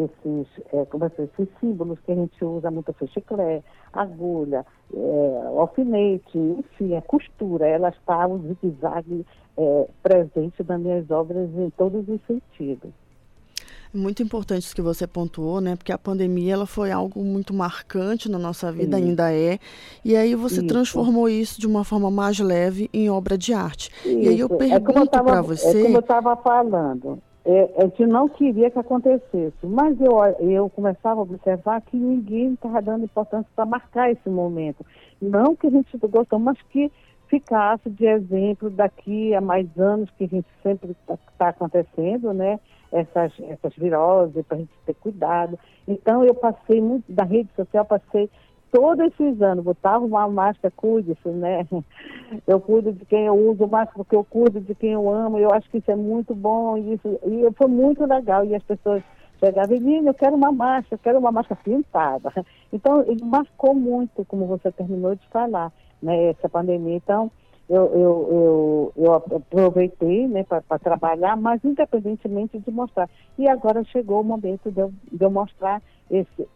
Speaker 10: esses, é, como é, esses símbolos que a gente usa muito, chiclete, agulha, é, alfinete, enfim, a costura, ela está o zigue-zague é, presente nas minhas obras em todos os sentidos.
Speaker 2: Muito importante isso que você pontuou, né? Porque a pandemia ela foi algo muito marcante na nossa vida, ainda é. E aí você isso. transformou isso de uma forma mais leve em obra de arte. Isso. E aí eu pergunto é para você.
Speaker 10: É como eu estava falando é, a gente não queria que acontecesse. Mas eu, eu começava a observar que ninguém estava dando importância para marcar esse momento. Não que a gente gostou, mas que ficasse de exemplo daqui a mais anos que a gente sempre está tá acontecendo, né? Essas, essas viroses, para a gente ter cuidado. Então eu passei muito, da rede social, passei todos esses anos, botava uma máscara, cuide-se, né? Eu cuido de quem eu uso máscara porque eu cuido de quem eu amo, eu acho que isso é muito bom, e, isso, e foi muito legal, e as pessoas chegavam e diziam, eu quero uma máscara, eu quero uma máscara pintada. Então, ele marcou muito, como você terminou de falar, né, essa pandemia. Então, eu, eu, eu, eu aproveitei né, para trabalhar, mas independentemente de mostrar. E agora chegou o momento de eu, de eu mostrar esse,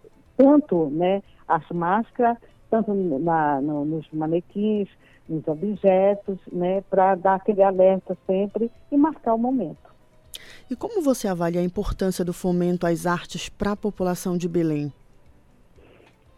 Speaker 10: tanto né, as máscaras, tanto na, no, nos manequins, nos objetos, né, para dar aquele alerta sempre e marcar o momento.
Speaker 2: E como você avalia a importância do fomento às artes para a população de Belém?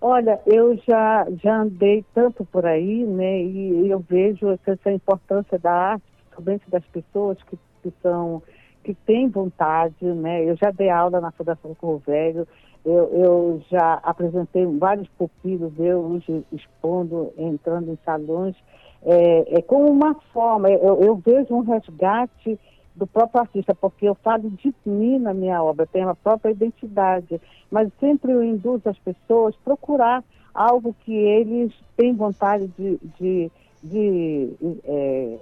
Speaker 10: Olha, eu já, já andei tanto por aí, né, e eu vejo essa importância da arte, principalmente das pessoas que, que são que têm vontade, né? Eu já dei aula na Fundação Corro Velho, eu, eu, já apresentei vários pupilos, eu hoje expondo, entrando em salões, é, é como uma forma, eu, eu, vejo um resgate do próprio artista, porque eu falo de mim na minha obra, tenho a própria identidade, mas sempre eu induzo as pessoas a procurar algo que eles têm vontade de, de, de é,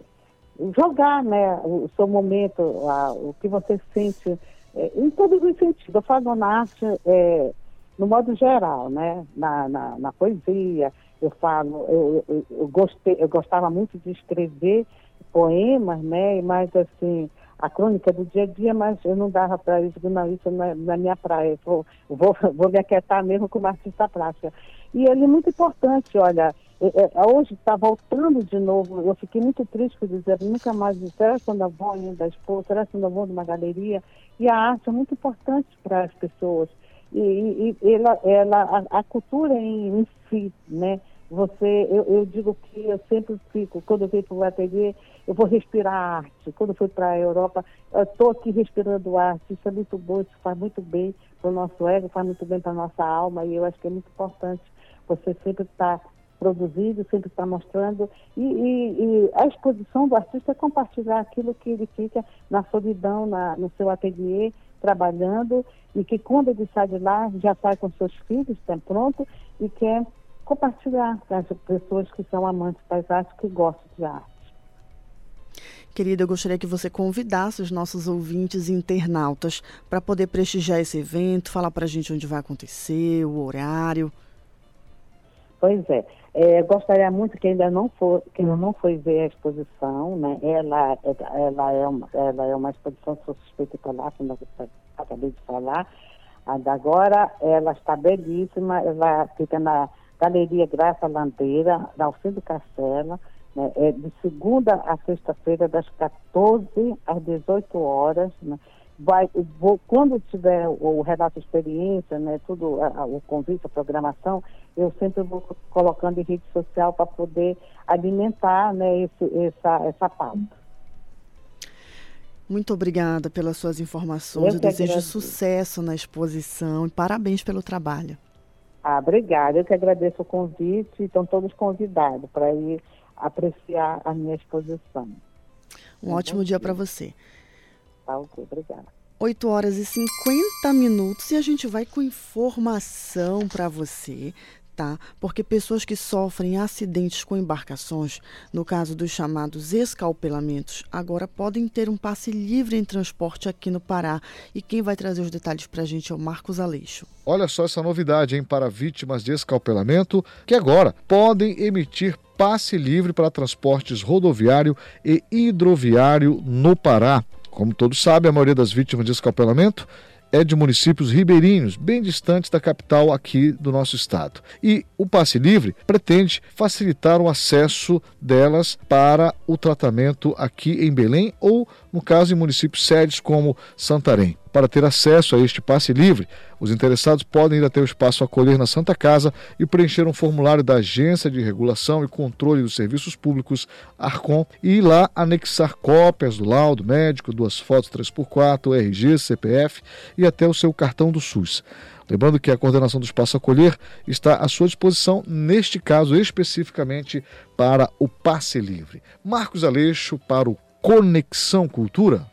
Speaker 10: jogar, né, o seu momento, a, o que você sente é, em todos os sentidos. Eu falo na arte é, no modo geral, né? Na, na, na poesia, eu falo, eu, eu, eu, gostei, eu gostava muito de escrever poemas, né? Mas assim, a crônica do dia a dia, mas eu não dava para isso, não, isso não é na minha praia. Vou, vou, vou me aquietar mesmo como artista plástica. E ele é muito importante, olha, é, é, hoje está voltando de novo. Eu fiquei muito triste por dizer, nunca mais será quando eu vou ainda expor, será quando eu vou numa galeria? E a arte é muito importante para as pessoas. E, e, e ela, ela, a, a cultura em, em, si, né? Você, eu, eu, digo que eu sempre fico, quando eu venho para o ateliê, eu vou respirar arte. Quando eu fui para a Europa, eu estou aqui respirando arte. Isso é muito bom, isso faz muito bem para o nosso ego, faz muito bem para a nossa alma, e eu acho que é muito importante você sempre estar tá produzido, sempre está mostrando. E, e, e, a exposição do artista é compartilhar aquilo que ele fica na solidão, na, no seu ateliê, trabalhando, e que quando ele sai de lá, já sai com seus filhos, está pronto, e quer compartilhar com as pessoas que são amantes das artes, que gostam de arte.
Speaker 2: Querida, eu gostaria que você convidasse os nossos ouvintes e internautas para poder prestigiar esse evento, falar para a gente onde vai acontecer, o horário.
Speaker 10: Pois é. É gostaria muito que ainda não for, que não foi ver a exposição, né? Ela, ela, é, uma, ela é uma exposição, suspeita falar, como eu acabei de falar. Agora, ela está belíssima, ela fica na Galeria Graça Landeira, na Alcindo Castela, né? é de segunda a sexta-feira, das 14 às 18 horas, né? Vai, vou, quando tiver o, o relato de experiência, né, tudo, a, o convite, a programação, eu sempre vou colocando em rede social para poder alimentar né, esse, essa, essa pauta.
Speaker 2: Muito obrigada pelas suas informações. Eu, eu desejo agradeço. sucesso na exposição e parabéns pelo trabalho.
Speaker 10: Ah, obrigada. Eu que agradeço o convite. Estão todos convidados para ir apreciar a minha exposição.
Speaker 2: Um ótimo dia para você.
Speaker 10: Tá ok, obrigada.
Speaker 2: 8 horas e 50 minutos e a gente vai com informação para você, tá? Porque pessoas que sofrem acidentes com embarcações, no caso dos chamados escalpelamentos, agora podem ter um passe livre em transporte aqui no Pará. E quem vai trazer os detalhes para a gente é o Marcos Aleixo.
Speaker 11: Olha só essa novidade, hein, para vítimas de escalpelamento, que agora podem emitir passe livre para transportes rodoviário e hidroviário no Pará. Como todos sabem, a maioria das vítimas de escapelamento é de municípios ribeirinhos, bem distantes da capital aqui do nosso estado. E o passe livre pretende facilitar o acesso delas para o tratamento aqui em Belém ou, no caso, em municípios sedes como Santarém. Para ter acesso a este passe livre, os interessados podem ir até o espaço Acolher na Santa Casa e preencher um formulário da Agência de Regulação e Controle dos Serviços Públicos, ARCOM, e ir lá anexar cópias do laudo médico, duas fotos 3x4, RG, CPF e até o seu cartão do SUS. Lembrando que a coordenação do Espaço Acolher está à sua disposição, neste caso especificamente para o passe livre. Marcos Aleixo para o Conexão Cultura.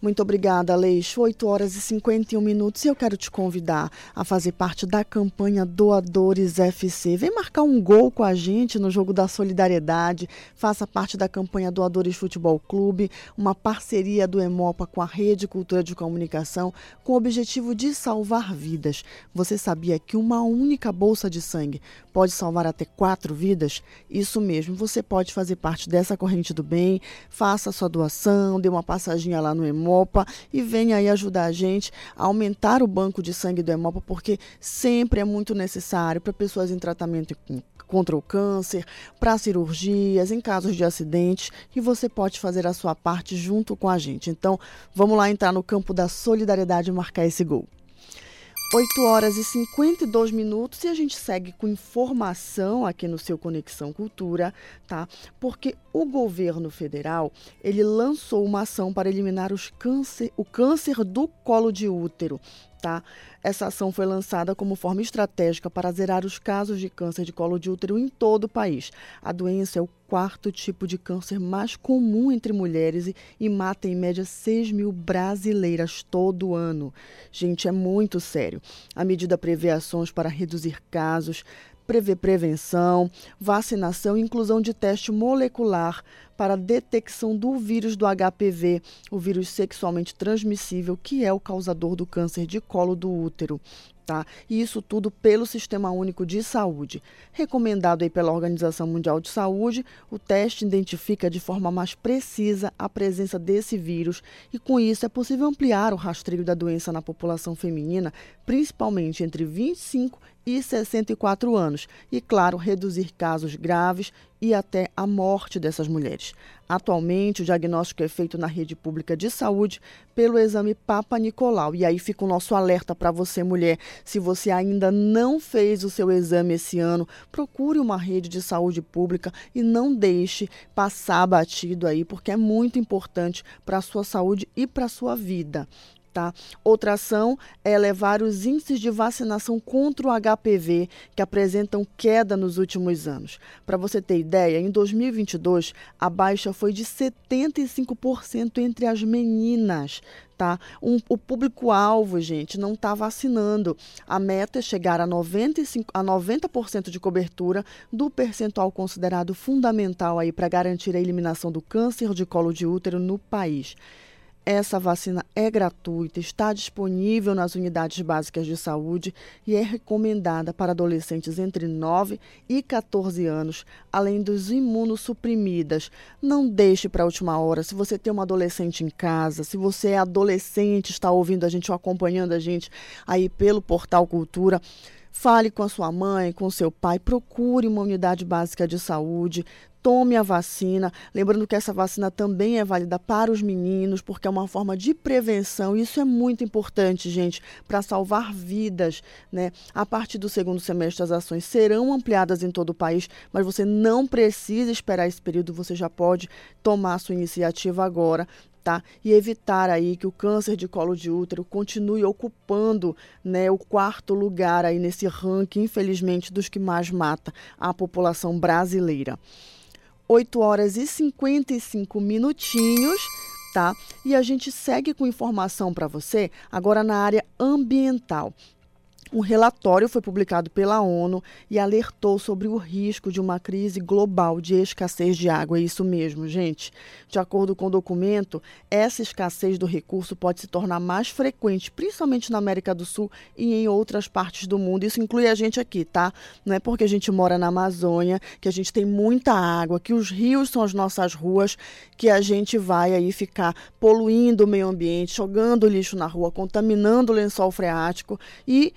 Speaker 2: Muito obrigada, Aleixo. 8 horas e 51 minutos e eu quero te convidar a fazer parte da campanha Doadores FC. Vem marcar um gol com a gente no jogo da solidariedade. Faça parte da campanha Doadores Futebol Clube, uma parceria do Emopa com a Rede Cultura de Comunicação com o objetivo de salvar vidas. Você sabia que uma única bolsa de sangue pode salvar até quatro vidas? Isso mesmo, você pode fazer parte dessa corrente do bem. Faça sua doação, dê uma passadinha lá no Emopa Hemopa e venha aí ajudar a gente a aumentar o banco de sangue do Hemopa, porque sempre é muito necessário para pessoas em tratamento contra o câncer, para cirurgias, em casos de acidentes, e você pode fazer a sua parte junto com a gente. Então, vamos lá entrar no campo da solidariedade e marcar esse gol. 8 horas e 52 minutos e a gente segue com informação aqui no seu Conexão Cultura, tá? Porque o governo federal, ele lançou uma ação para eliminar os câncer, o câncer do colo de útero, tá? Essa ação foi lançada como forma estratégica para zerar os casos de câncer de colo de útero em todo o país. A doença é o quarto tipo de câncer mais comum entre mulheres e, mata em média 6 mil brasileiras todo ano. Gente, é muito sério. A medida prevê ações para reduzir casos, prevê prevenção, vacinação e inclusão de teste molecular para detecção do vírus do HPV, o vírus sexualmente transmissível, que é o causador do câncer de colo do útero. Tá? E isso tudo pelo Sistema Único de Saúde. Recomendado aí pela Organização Mundial de Saúde, o teste identifica de forma mais precisa a presença desse vírus e com isso é possível ampliar o rastreio da doença na população feminina, principalmente entre 25 e 64 anos, e claro, reduzir casos graves e até a morte dessas mulheres. Atualmente, o diagnóstico é feito na rede pública de saúde pelo exame Papa Nicolau. E aí fica o nosso alerta para você, mulher. Se você ainda não fez o seu exame esse ano, procure uma rede de saúde pública e não deixe passar batido aí, porque é muito importante para a sua saúde e para a sua vida. Tá? Outra ação é levar os índices de vacinação contra o HPV, que apresentam queda nos últimos anos. Para você ter ideia, em 2022, a baixa foi de 75% entre as meninas. Tá? Um, o público-alvo, gente, não está vacinando. A meta é chegar a, 95, a 90% de cobertura do percentual considerado fundamental para garantir a eliminação do câncer de colo de útero no país. Essa vacina é gratuita, está disponível nas unidades básicas de saúde e é recomendada para adolescentes entre 9 e 14 anos, além dos imunossuprimidas. Não deixe para a última hora. Se você tem uma adolescente em casa, se você é adolescente, está ouvindo a gente ou acompanhando a gente aí pelo Portal Cultura, Fale com a sua mãe, com seu pai, procure uma unidade básica de saúde, tome a vacina. Lembrando que essa vacina também é válida para os meninos, porque é uma forma de prevenção. Isso é muito importante, gente, para salvar vidas. Né? A partir do segundo semestre, as ações serão ampliadas em todo o país, mas você não precisa esperar esse período, você já pode tomar a sua iniciativa agora Tá? E evitar aí que o câncer de colo de útero continue ocupando né, o quarto lugar aí nesse ranking, infelizmente, dos que mais mata a população brasileira. 8 horas e 55 minutinhos, tá? E a gente segue com informação para você agora na área ambiental. Um relatório foi publicado pela ONU e alertou sobre o risco de uma crise global de escassez de água. É isso mesmo, gente. De acordo com o documento, essa escassez do recurso pode se tornar mais frequente, principalmente na América do Sul e em outras partes do mundo. Isso inclui a gente aqui, tá? Não é porque a gente mora na Amazônia, que a gente tem muita água, que os rios são as nossas ruas, que a gente vai aí ficar poluindo o meio ambiente, jogando lixo na rua, contaminando o lençol freático e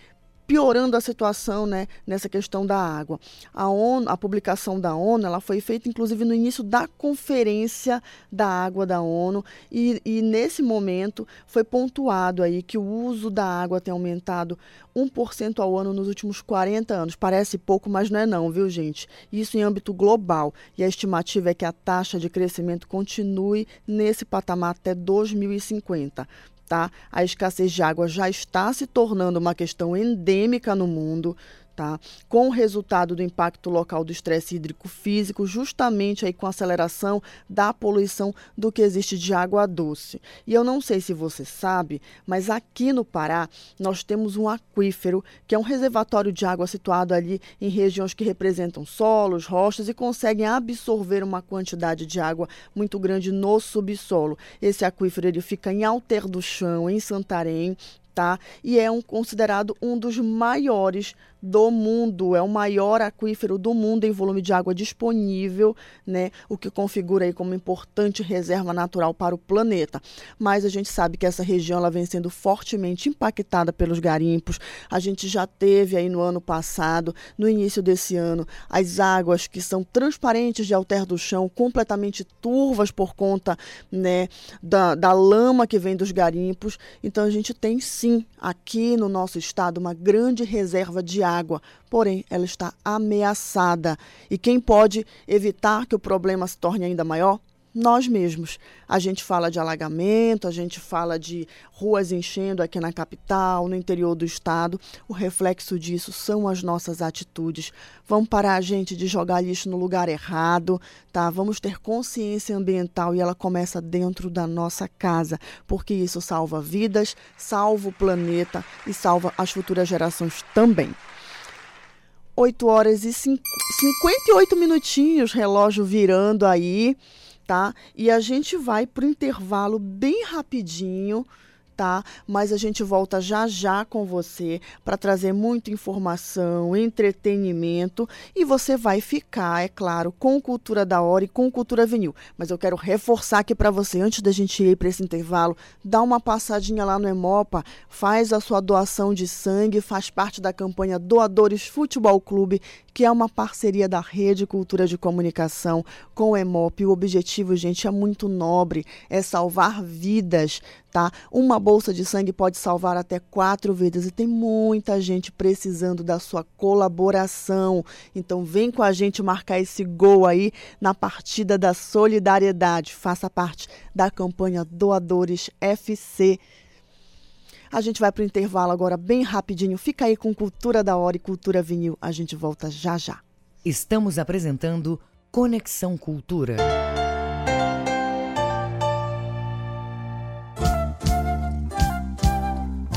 Speaker 2: piorando a situação né, nessa questão da água. A, ONU, a publicação da ONU ela foi feita, inclusive, no início da Conferência da Água da ONU, e, e nesse momento foi pontuado aí que o uso da água tem aumentado 1% ao ano nos últimos 40 anos. Parece pouco, mas não é não, viu, gente? Isso em âmbito global. E a estimativa é que a taxa de crescimento continue nesse patamar até 2050 tá? A escassez de água já está se tornando uma questão endêmica no mundo tá? Com o resultado do impacto local do estresse hídrico físico, justamente aí com a aceleração da poluição do que existe de água doce. E eu não sei se você sabe, mas aqui no Pará nós temos um aquífero, que é um reservatório de água situado ali em regiões que representam solos, rochas e conseguem absorver uma quantidade de água muito grande no subsolo. Esse aquífero ele fica em Alter do Chão, em Santarém, tá? E é um, considerado um dos maiores do mundo, é o maior aquífero do mundo em volume de água disponível, né? O que configura aí como importante reserva natural para o planeta. Mas a gente sabe que essa região ela vem sendo fortemente impactada pelos garimpos. A gente já teve aí no ano passado, no início desse ano, as águas que são transparentes de alter do chão, completamente turvas por conta, né, da, da lama que vem dos garimpos. Então a gente tem sim aqui no nosso estado uma grande reserva de água, porém ela está ameaçada. E quem pode evitar que o problema se torne ainda maior? nós mesmos. A gente fala de alagamento, a gente fala de ruas enchendo aqui na capital, no interior do estado. O reflexo disso são as nossas atitudes. Vamos parar a gente de jogar lixo no lugar errado, tá? Vamos ter consciência ambiental e ela começa dentro da nossa casa, porque isso salva vidas, salva o planeta e salva as futuras gerações também. 8 horas e 58 minutinhos, relógio virando aí tá? E a gente vai para o intervalo bem rapidinho tá? Mas a gente volta já já com você para trazer muita informação, entretenimento e você vai ficar, é claro, com Cultura da Hora e com Cultura Vinil. Mas eu quero reforçar aqui para você, antes da gente ir para esse intervalo, dá uma passadinha lá no Emopa, faz a sua doação de sangue, faz parte da campanha Doadores Futebol Clube, que é uma parceria da Rede Cultura de Comunicação com o Emop. O objetivo, gente, é muito nobre, é salvar vidas, tá? Uma bolsa de sangue pode salvar até quatro vidas e tem muita gente precisando da sua colaboração. Então vem com a gente marcar esse gol aí na partida da solidariedade. Faça parte da campanha Doadores FC. A gente vai para o intervalo agora bem rapidinho. Fica aí com Cultura da Hora e Cultura Vinil. A gente volta já já.
Speaker 1: Estamos apresentando Conexão Cultura.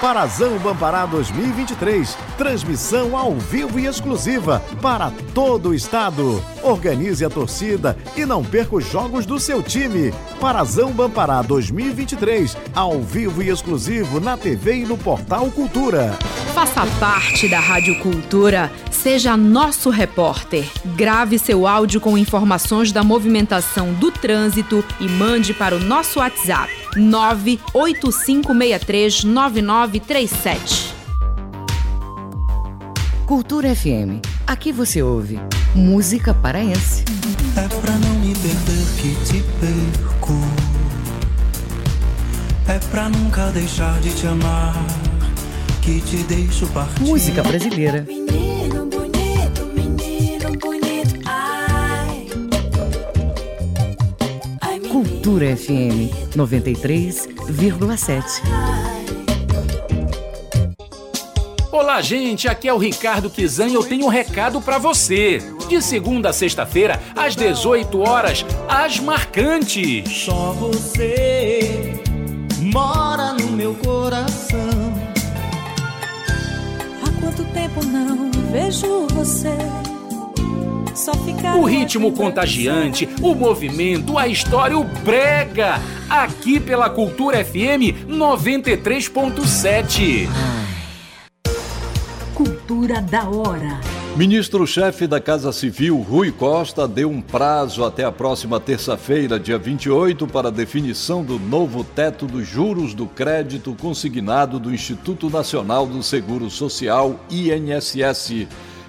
Speaker 12: Parazão Bampará 2023. Transmissão ao vivo e exclusiva para todo o estado. Organize a torcida e não perca os jogos do seu time. Parazão Bampará 2023. Ao vivo e exclusivo na TV e no portal Cultura.
Speaker 13: Faça parte da Rádio Cultura. Seja nosso repórter. Grave seu áudio com informações da movimentação do trânsito e mande para o nosso WhatsApp 985639937.
Speaker 1: Cultura FM. Aqui você ouve música paraense.
Speaker 14: É pra não me perder que te perco. É pra nunca deixar de te amar que te deixo partir.
Speaker 1: Música brasileira. Cultura FM 93,7.
Speaker 15: Olá, gente. Aqui é o Ricardo Kizan e eu tenho um recado para você. De segunda a sexta-feira, às 18 horas, as marcantes.
Speaker 14: Só você mora no meu coração
Speaker 16: quanto tempo não vejo você.
Speaker 15: O ritmo contagiante, o movimento, a história, o brega. Aqui pela Cultura FM 93.7.
Speaker 17: Cultura da hora.
Speaker 18: Ministro-chefe da Casa Civil, Rui Costa, deu um prazo até a próxima terça-feira, dia 28, para a definição do novo teto dos juros do crédito consignado do Instituto Nacional do Seguro Social, INSS.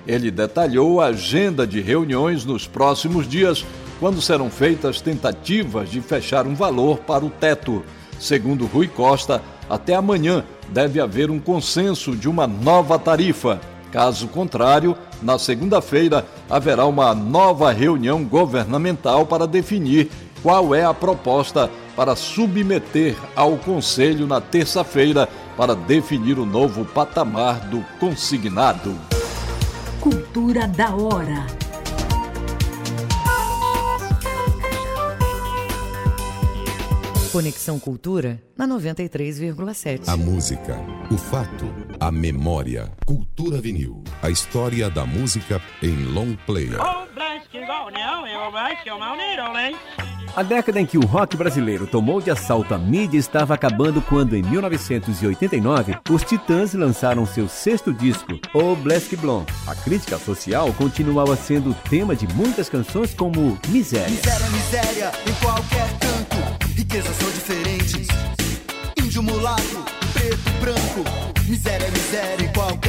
Speaker 18: Ele detalhou a agenda de reuniões nos próximos dias, quando serão feitas tentativas de fechar um valor para o teto. Segundo Rui Costa, até amanhã deve haver um consenso de uma nova tarifa. Caso contrário, na segunda-feira haverá uma nova reunião governamental para definir qual é a proposta para submeter ao Conselho na terça-feira para definir o novo patamar do consignado.
Speaker 17: Cultura da hora.
Speaker 1: Conexão Cultura na 93,7.
Speaker 19: A música, o fato, a memória. Cultura Vinil. A história da música em long play.
Speaker 20: A década em que o rock brasileiro tomou de assalto a mídia estava acabando quando, em 1989, os Titãs lançaram seu sexto disco, O Black Blonde. A crítica social continuava sendo o tema de muitas canções como Miséria.
Speaker 21: Miséria, miséria, em qualquer canto, riquezas são diferentes. Índio mulato, preto, branco, miséria, miséria, em qualquer.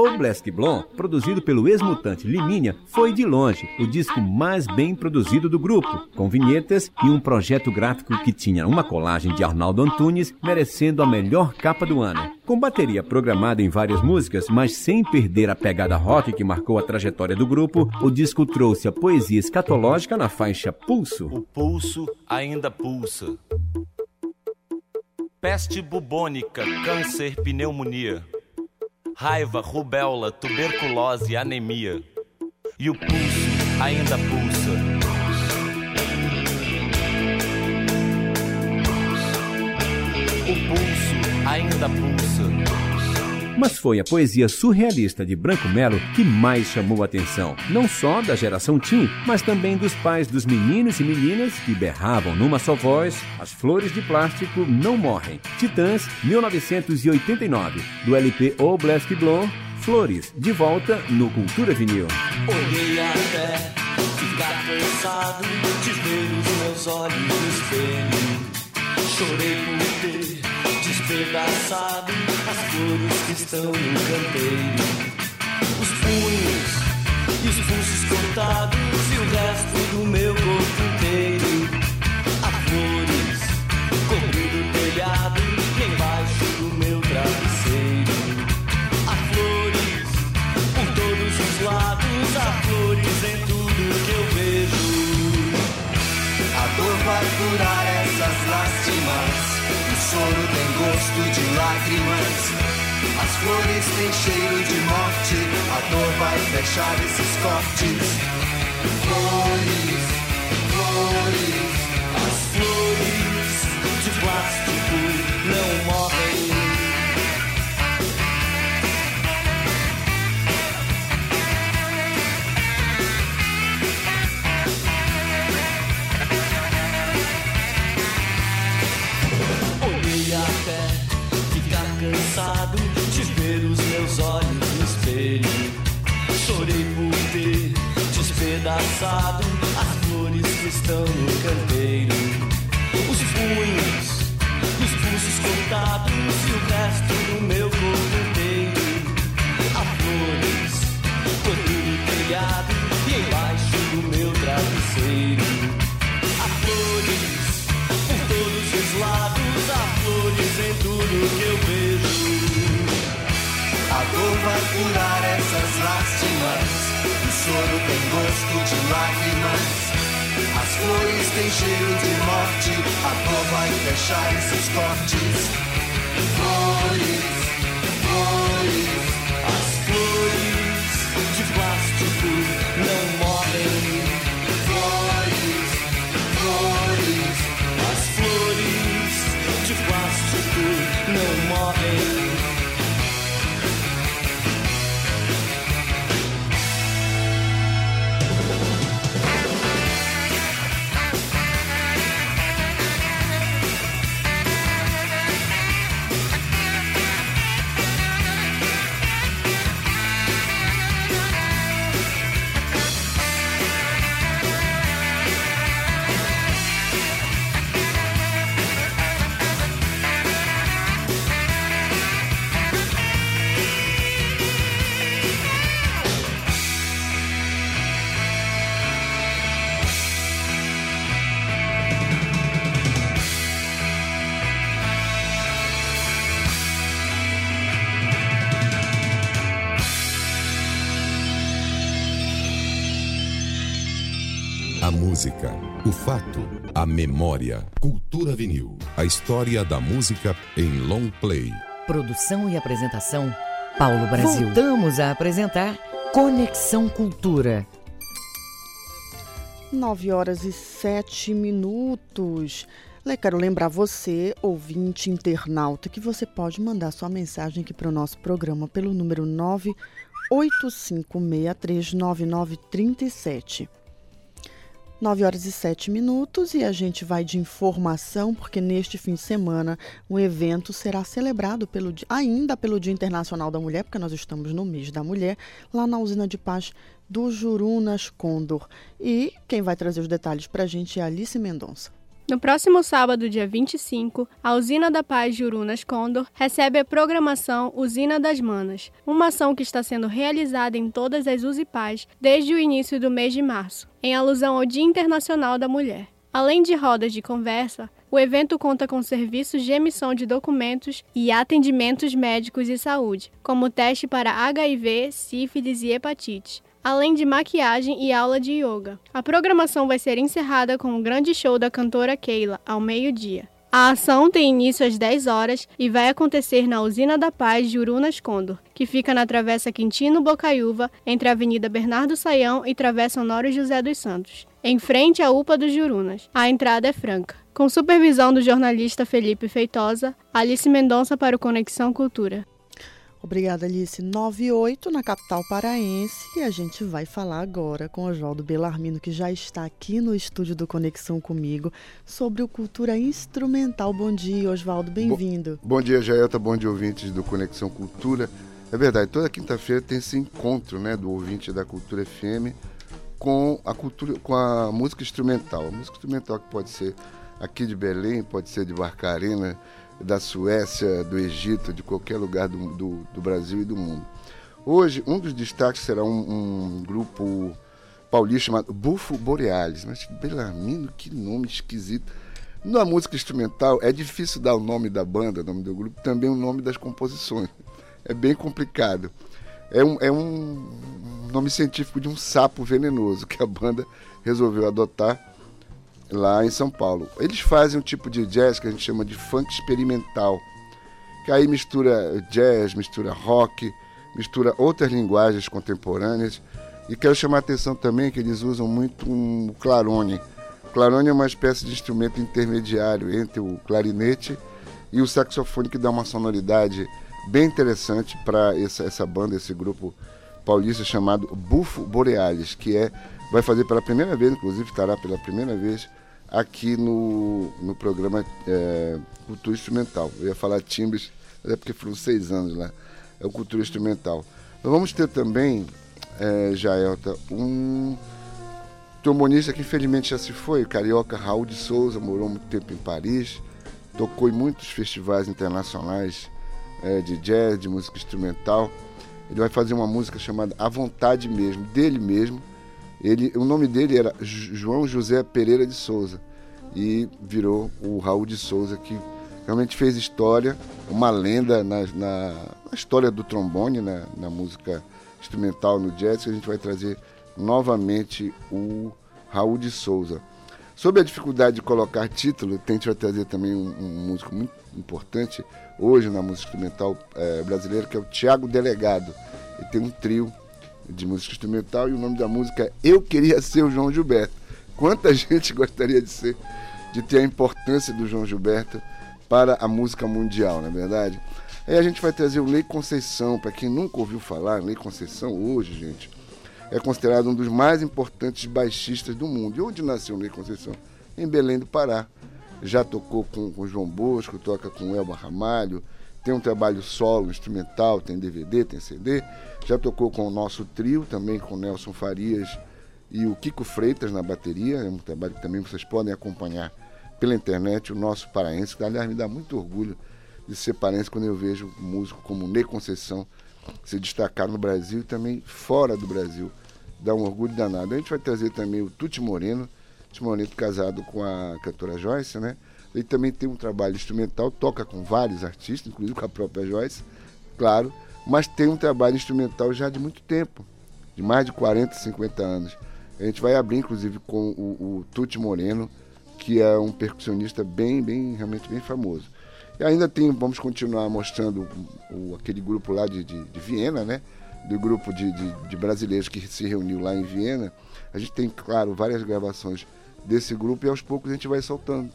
Speaker 20: O Black Blonde, produzido pelo ex-mutante Liminha, foi de longe o disco mais bem produzido do grupo, com vinhetas e um projeto gráfico que tinha uma colagem de Arnaldo Antunes, merecendo a melhor capa do ano. Com bateria programada em várias músicas, mas sem perder a pegada rock que marcou a trajetória do grupo, o disco trouxe a poesia escatológica na faixa Pulso.
Speaker 22: O pulso ainda pulsa. Peste bubônica, câncer, pneumonia raiva, rubéola, tuberculose, anemia. E o pulso ainda pulsa. O pulso ainda pulsa.
Speaker 20: Mas foi a poesia surrealista de Branco Melo que mais chamou a atenção, não só da geração teen, mas também dos pais dos meninos e meninas que berravam numa só voz: As flores de plástico não morrem. Titãs, 1989, do LP O Black Blonde, Flores, de volta no Cultura Vinil.
Speaker 21: Olhei até ficar cansado de ver os meus olhos no espelho. Chorei por ter despedaçado flores que estão no canteiro. Os punhos e os pulsos cortados e o resto do meu corpo flores têm cheiro de morte. A dor vai fechar esses cortes. Flores, despedaçado as flores que estão no canteiro. Os punhos, os pulsos cortados e o resto do meu corpo inteiro. Há flores cobrindo o telhado e embaixo do meu travesseiro. Há flores por todos os lados, há flores em tudo que eu vejo. A dor vai curar choro tem gosto de lágrimas. As flores têm cheiro de morte. A dor vai fechar esses cortes. Flores, flores,
Speaker 19: memória. Cultura Vinil. A história da música em long play.
Speaker 1: Produção e apresentação, Paulo Brasil. Voltamos a apresentar Conexão Cultura.
Speaker 2: 9 horas e 7 minutos. Quero lembrar você, ouvinte internauta, que você pode mandar sua mensagem aqui para o nosso programa pelo número 985639937. 9 horas e 7 minutos e a gente vai de informação, porque neste fim de semana o evento será celebrado pelo, ainda pelo Dia Internacional da Mulher, porque nós estamos no mês da mulher, lá na usina de paz do Jurunas Condor. E quem vai trazer os detalhes para a gente é Alice Mendonça.
Speaker 23: No próximo sábado, dia 25, a Usina da Paz Jurunas Condor recebe a programação Usina das Manas, uma ação que está sendo realizada em todas as USIPAs desde o início do mês de março, em alusão ao Dia Internacional da Mulher. Além de rodas de conversa, o evento conta com serviços de emissão de documentos e atendimentos médicos e saúde, como teste para HIV, sífilis e hepatite, além de maquiagem e aula de yoga. A programação vai ser encerrada com um grande show da cantora Keila, ao meio-dia. A ação tem início às 10 horas e vai acontecer na Usina da Paz de Urunas Condor, que fica na Travessa Quintino Bocaiúva, entre a Avenida Bernardo Saião e Travessa Honório José dos Santos, em frente à UPA dos Jurunas. A entrada é franca. Com supervisão do jornalista Felipe Feitosa, Alice Mendonça para o Conexão Cultura.
Speaker 2: Obrigada, Alice. 98 na capital paraense. E a gente vai falar agora com Oswaldo Belarmino, que já está aqui no estúdio do Conexão comigo, sobre o Cultura Instrumental. Bom dia, Oswaldo. Bem-vindo.
Speaker 24: Bom, bom dia, Jaelta. Bom dia, ouvintes do Conexão Cultura. É verdade, toda quinta-feira tem esse encontro né, do ouvinte da Cultura FM com a, cultura, com a música instrumental. A música instrumental que pode ser aqui de Belém, pode ser de Barcarena, da Suécia, do Egito, de qualquer lugar do, do, do Brasil e do mundo. Hoje, um dos destaques será um, um grupo paulista chamado Bufo Borealis. Mas, Belarmino, que nome esquisito. Na música instrumental, é difícil dar o nome da banda, o nome do grupo, também o nome das composições. É bem complicado. É um, é um nome científico de um sapo venenoso que a banda resolveu adotar lá em São Paulo. Eles fazem um tipo de jazz que a gente chama de funk experimental, que aí mistura jazz, mistura rock, mistura outras linguagens contemporâneas. E quero chamar a atenção também que eles usam muito um clarone. O clarone é uma espécie de instrumento intermediário entre o clarinete e o saxofone que dá uma sonoridade bem interessante para essa, essa banda, esse grupo paulista chamado Bufo Borealis, que é vai fazer pela primeira vez, inclusive estará pela primeira vez aqui no, no programa é, Cultura Instrumental. Eu ia falar timbres, é porque foram seis anos lá. É o Cultura Instrumental. Nós vamos ter também, é, Jaelta, um trombonista que infelizmente já se foi, o carioca Raul de Souza, morou muito tempo em Paris, tocou em muitos festivais internacionais é, de jazz, de música instrumental. Ele vai fazer uma música chamada A Vontade Mesmo, dele mesmo, ele, o nome dele era João José Pereira de Souza e virou o Raul de Souza, que realmente fez história, uma lenda na, na, na história do trombone, na, na, música instrumental, no jazz, que a gente vai trazer novamente o Raul de Souza. Sobre a dificuldade de colocar título, a gente vai trazer também um, um músico muito importante hoje na música instrumental é, brasileira, que é o Tiago Delegado. Ele tem um trio de música instrumental e o nome da música é Eu Queria Ser o João Gilberto. Quanta gente gostaria de ser, de ter a importância do João Gilberto para a música mundial, não é verdade? Aí a gente vai trazer o Lei Conceição, para quem nunca ouviu falar, Lei Conceição hoje, gente, é considerado um dos mais importantes baixistas do mundo. E onde nasceu Lei Conceição? Em Belém do Pará. Já tocou com, com João Bosco, toca com Elba Ramalho, tem um trabalho solo, instrumental, tem DVD, tem CD. Já tocou com o nosso trio, também com Nelson Farias e o Kiko Freitas na bateria. É um trabalho que também vocês podem acompanhar pela internet, o nosso paraense, que aliás me dá muito orgulho de ser paraense quando eu vejo músico como Ney Conceição se destacar no Brasil e também fora do Brasil. Dá um orgulho danado. A gente vai trazer também o Tuti Moreno, Tuti Moreno casado com a cantora Joyce, né? Ele também tem um trabalho instrumental, toca com vários artistas, inclusive com a própria Joyce, claro, mas tem um trabalho instrumental já de muito tempo, de mais de 40, 50 anos. A gente vai abrir, inclusive, com o, o Tuti Moreno, que é um percussionista bem, bem, realmente bem famoso. E ainda tem, vamos continuar mostrando o, aquele grupo lá de, de, de, Viena, né? Do grupo de, de, de brasileiros que se reuniu lá em Viena. A gente tem, claro, várias gravações desse grupo e aos poucos a gente vai soltando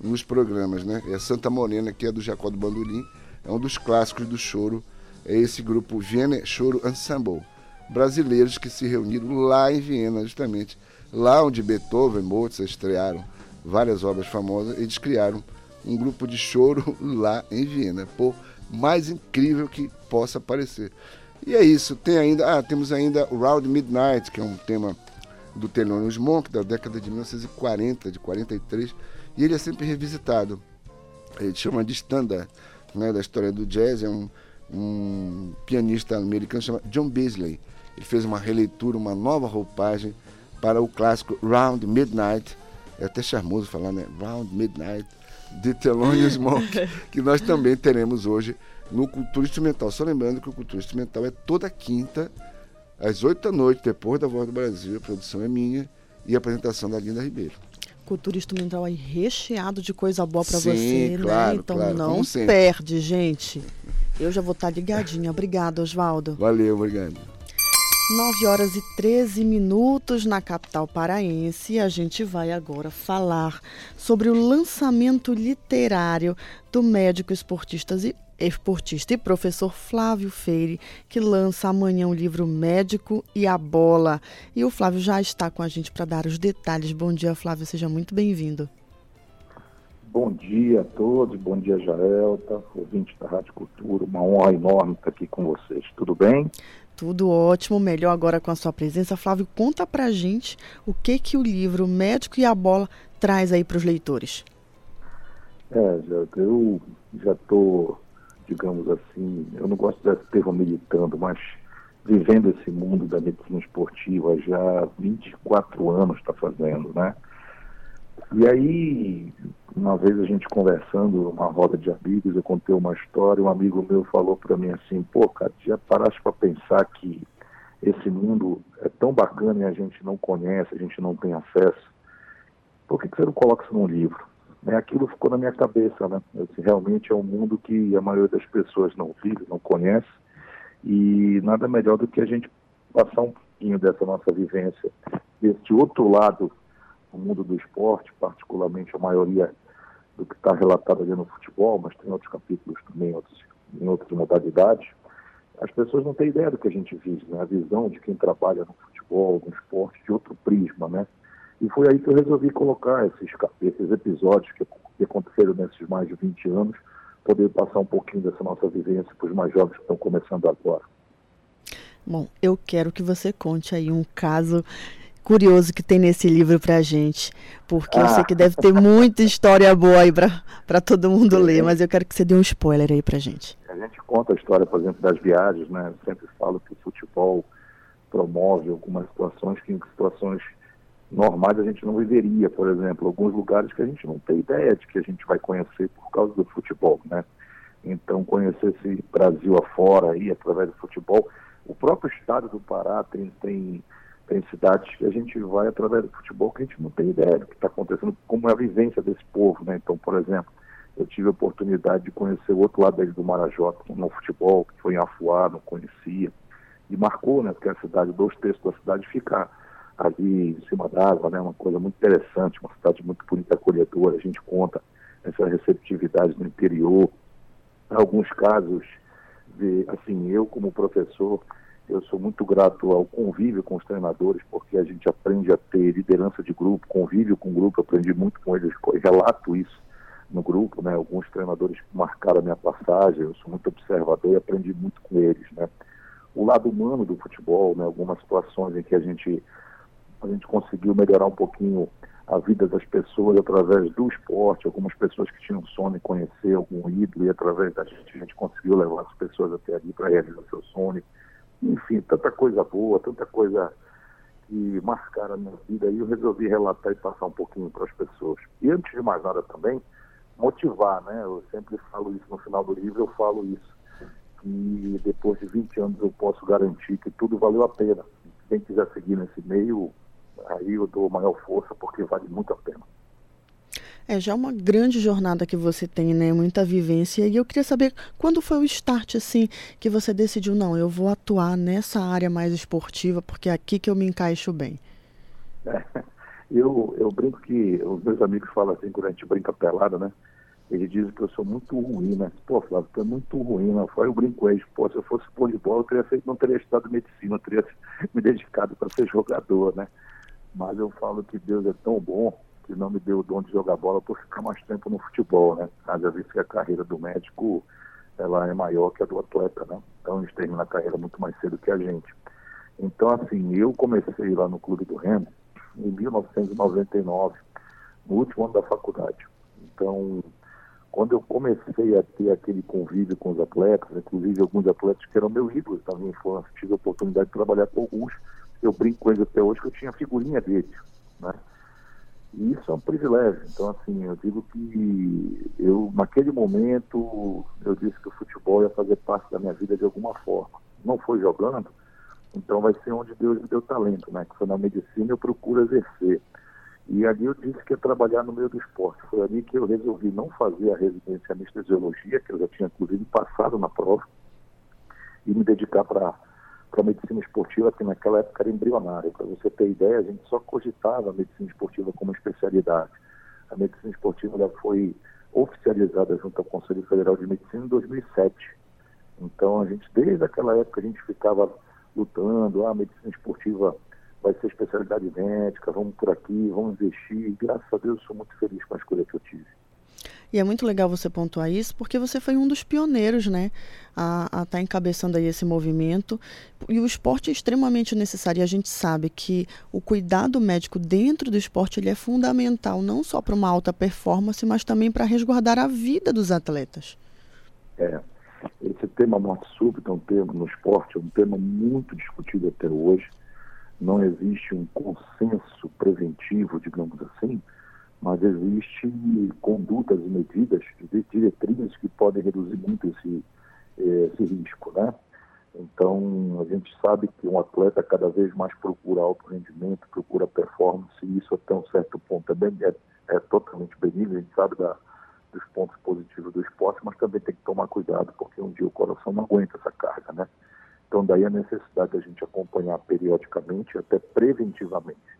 Speaker 24: nos programas, né? É Santa Morena, que é do Jacó do Bandolim, é um dos clássicos do choro, é esse grupo Viena Choro Ensemble, brasileiros que se reuniram lá em Viena, justamente, lá onde Beethoven e Mozart estrearam várias obras famosas, eles criaram um grupo de choro lá em Viena, por mais incrível que possa parecer. E é isso, tem ainda, ah, temos ainda Round Midnight, que é um tema do Thelonious Monk da década de 1940, de 43, e ele é sempre revisitado. Ele chama de standard né, da história do jazz, é um, um pianista americano chamado John Beasley. Ele fez uma releitura, uma nova roupagem para o clássico Round Midnight. É até charmoso falar, né? Round Midnight, de Thelonious Monk, que nós também teremos hoje no Cultura Instrumental. Só lembrando que o Cultura Instrumental é toda quinta, às oito da noite, depois da Voz do Brasil. A produção é minha e a apresentação da Linda Ribeiro.
Speaker 2: Cultura instrumental aí recheado de coisa boa para você,
Speaker 24: claro,
Speaker 2: né? Então
Speaker 24: claro,
Speaker 2: não perde, gente. Eu já vou estar ligadinha. Obrigada, Oswaldo.
Speaker 24: Valeu, obrigado.
Speaker 2: 9 horas e 13 minutos na capital paraense. A gente vai agora falar sobre o lançamento literário do médico esportista e, esportista e professor Flávio Feire, que lança amanhã o livro Médico e a Bola. E o Flávio já está com a gente para dar os detalhes. Bom dia, Flávio, seja muito bem-vindo.
Speaker 25: Bom dia a todos, bom dia Jaelta, ouvinte da Rádio Cultura, uma honra enorme estar aqui com vocês, tudo bem?
Speaker 2: Tudo ótimo, melhor agora com a sua presença. Flávio, conta pra gente o que que o livro Médico e a Bola traz aí para os leitores.
Speaker 25: É, eu já estou, digamos assim, eu não gosto desse termo militando, mas vivendo esse mundo da medicina esportiva já há 24 anos está fazendo, né? E aí, uma vez a gente conversando, uma roda de amigos, eu contei uma história, um amigo meu falou para mim assim, pô, cara, já paraste para pensar que esse mundo é tão bacana e a gente não conhece, a gente não tem acesso, por que, que você não coloca isso num livro? Né? Aquilo ficou na minha cabeça, né? Realmente é um mundo que a maioria das pessoas não vive, não conhece, e nada melhor do que a gente passar um pouquinho dessa nossa vivência, desse outro lado no mundo do esporte, particularmente a maioria do que está relatado ali no futebol, mas tem outros capítulos também outros, em outras modalidades, as pessoas não têm ideia do que a gente vive, né? a visão de quem trabalha no futebol, no esporte, de outro prisma, né? E foi aí que eu resolvi colocar esses, esses episódios que, que aconteceram nesses mais de 20 anos, poder passar um pouquinho dessa nossa vivência para os mais jovens que estão começando agora.
Speaker 2: Bom, eu quero que você conte aí um caso curioso que tem nesse livro pra gente, porque ah. eu sei que deve ter muita história boa aí para todo mundo é. ler, mas eu quero que você dê um spoiler aí pra gente.
Speaker 25: A gente conta a história, por exemplo, das viagens, né? Eu sempre falo que o futebol promove algumas situações que em situações normais a gente não viveria, por exemplo, alguns lugares que a gente não tem ideia de que a gente vai conhecer por causa do futebol, né? Então, conhecer esse Brasil afora aí, através do futebol. O próprio estado do Pará tem, tem tem cidades que a gente vai através do futebol que a gente não tem ideia do que está acontecendo, como é a vivência desse povo, né? Então, por exemplo, eu tive a oportunidade de conhecer o outro lado do Marajó, no futebol, que foi em Afuá, não conhecia, e marcou, né? Porque a cidade, dois terços da cidade fica ali em cima d'água, né? Uma coisa muito interessante, uma cidade muito bonita, acolhedora, a gente conta essa receptividade no interior. Em alguns casos, de, assim, eu como professor, eu sou muito grato ao convívio com os treinadores, porque a gente aprende a ter liderança de grupo, convívio com o grupo, aprendi muito com eles, relato isso no grupo, né? Alguns treinadores marcaram a minha passagem, eu sou muito observador e aprendi muito com eles, né? O lado humano do futebol, né? Algumas situações em que a gente a gente conseguiu melhorar um pouquinho a vida das pessoas através do esporte, algumas pessoas que tinham sonho em conhecer algum ídolo e através da gente a gente conseguiu levar as pessoas até ali para realizar seu sonho enfim, tanta coisa boa, tanta coisa que marcaram a minha vida e eu resolvi relatar e passar um pouquinho para as pessoas. E antes de mais nada também, motivar, né? Eu sempre falo isso no final do livro, eu falo isso, que depois de 20 anos eu posso garantir que tudo valeu a pena. Quem quiser seguir nesse meio, aí eu dou maior força porque vale muito a pena.
Speaker 2: É já uma grande jornada que você tem, né? Muita vivência. E eu queria saber quando foi o start, assim, que você decidiu, não, eu vou atuar nessa área mais esportiva, porque é aqui que eu me encaixo bem.
Speaker 25: É, Eu, eu brinco que os meus amigos falam assim, quando a gente brinca pelada, né? Eles dizem que eu sou muito ruim, né? Pô, Flávio, tu é muito ruim, né? Eu brinco eles, pô, se eu fosse pôr de bola, eu teria feito, não teria estudado medicina, eu teria me dedicado para ser jogador, né? Mas eu falo que Deus é tão bom que não me deu o dom de jogar bola por ficar mais tempo no futebol, né? Haja visto que a carreira do médico ela é maior que a do atleta, né? Então eles terminam a carreira muito mais cedo que a gente. Então, assim, eu comecei lá no Clube do Remo em 1999, no último ano da faculdade. Então, quando eu comecei a ter aquele convívio com os atletas, inclusive alguns atletas que eram meus ídolos da minha infância, tive a oportunidade de trabalhar com alguns, eu brinco com eles até hoje que eu tinha figurinha deles, né? E isso é um privilégio. Então, assim, eu digo que eu, naquele momento, eu disse que o futebol ia fazer parte da minha vida de alguma forma. Não foi jogando, então vai ser onde Deus me deu talento, né? Que foi na medicina eu procuro exercer. E ali eu disse que ia trabalhar no meio do esporte. Foi ali que eu resolvi não fazer a residência em anestesiologia, que eu já tinha inclusive passado na prova, e me dedicar para a medicina esportiva, que naquela época era embrionária. Para você ter ideia, a gente só cogitava a medicina esportiva como especialidade. A medicina esportiva já foi oficializada junto ao Conselho Federal de Medicina em 2007. Então, a gente, desde aquela época, a gente ficava lutando, ah, a medicina esportiva vai ser especialidade médica, vamos por aqui, vamos investir. E, graças a Deus, eu sou muito feliz com a escolha que eu tive.
Speaker 2: E é muito legal você pontuar isso, porque você foi um dos pioneiros, né, a estar tá encabeçando aí esse movimento. E o esporte é extremamente necessário. E a gente sabe que o cuidado médico dentro do esporte ele é fundamental, não só para uma alta performance, mas também para resguardar a vida dos atletas.
Speaker 25: É, esse tema morte súbita é um tema no esporte, é um tema muito discutido até hoje. Não existe um consenso preventivo, digamos assim, mas existe condutas e medidas, diretrizes que podem reduzir muito esse, eh, esse risco, né? Então, a gente sabe que um atleta cada vez mais procura alto rendimento, procura performance, e isso até um certo ponto é, bem, é, é totalmente benigno, a gente sabe da, dos pontos positivos do esporte, mas também tem que tomar cuidado, porque um dia o coração não aguenta essa carga, né? Então, daí a necessidade da gente acompanhar periodicamente, até preventivamente.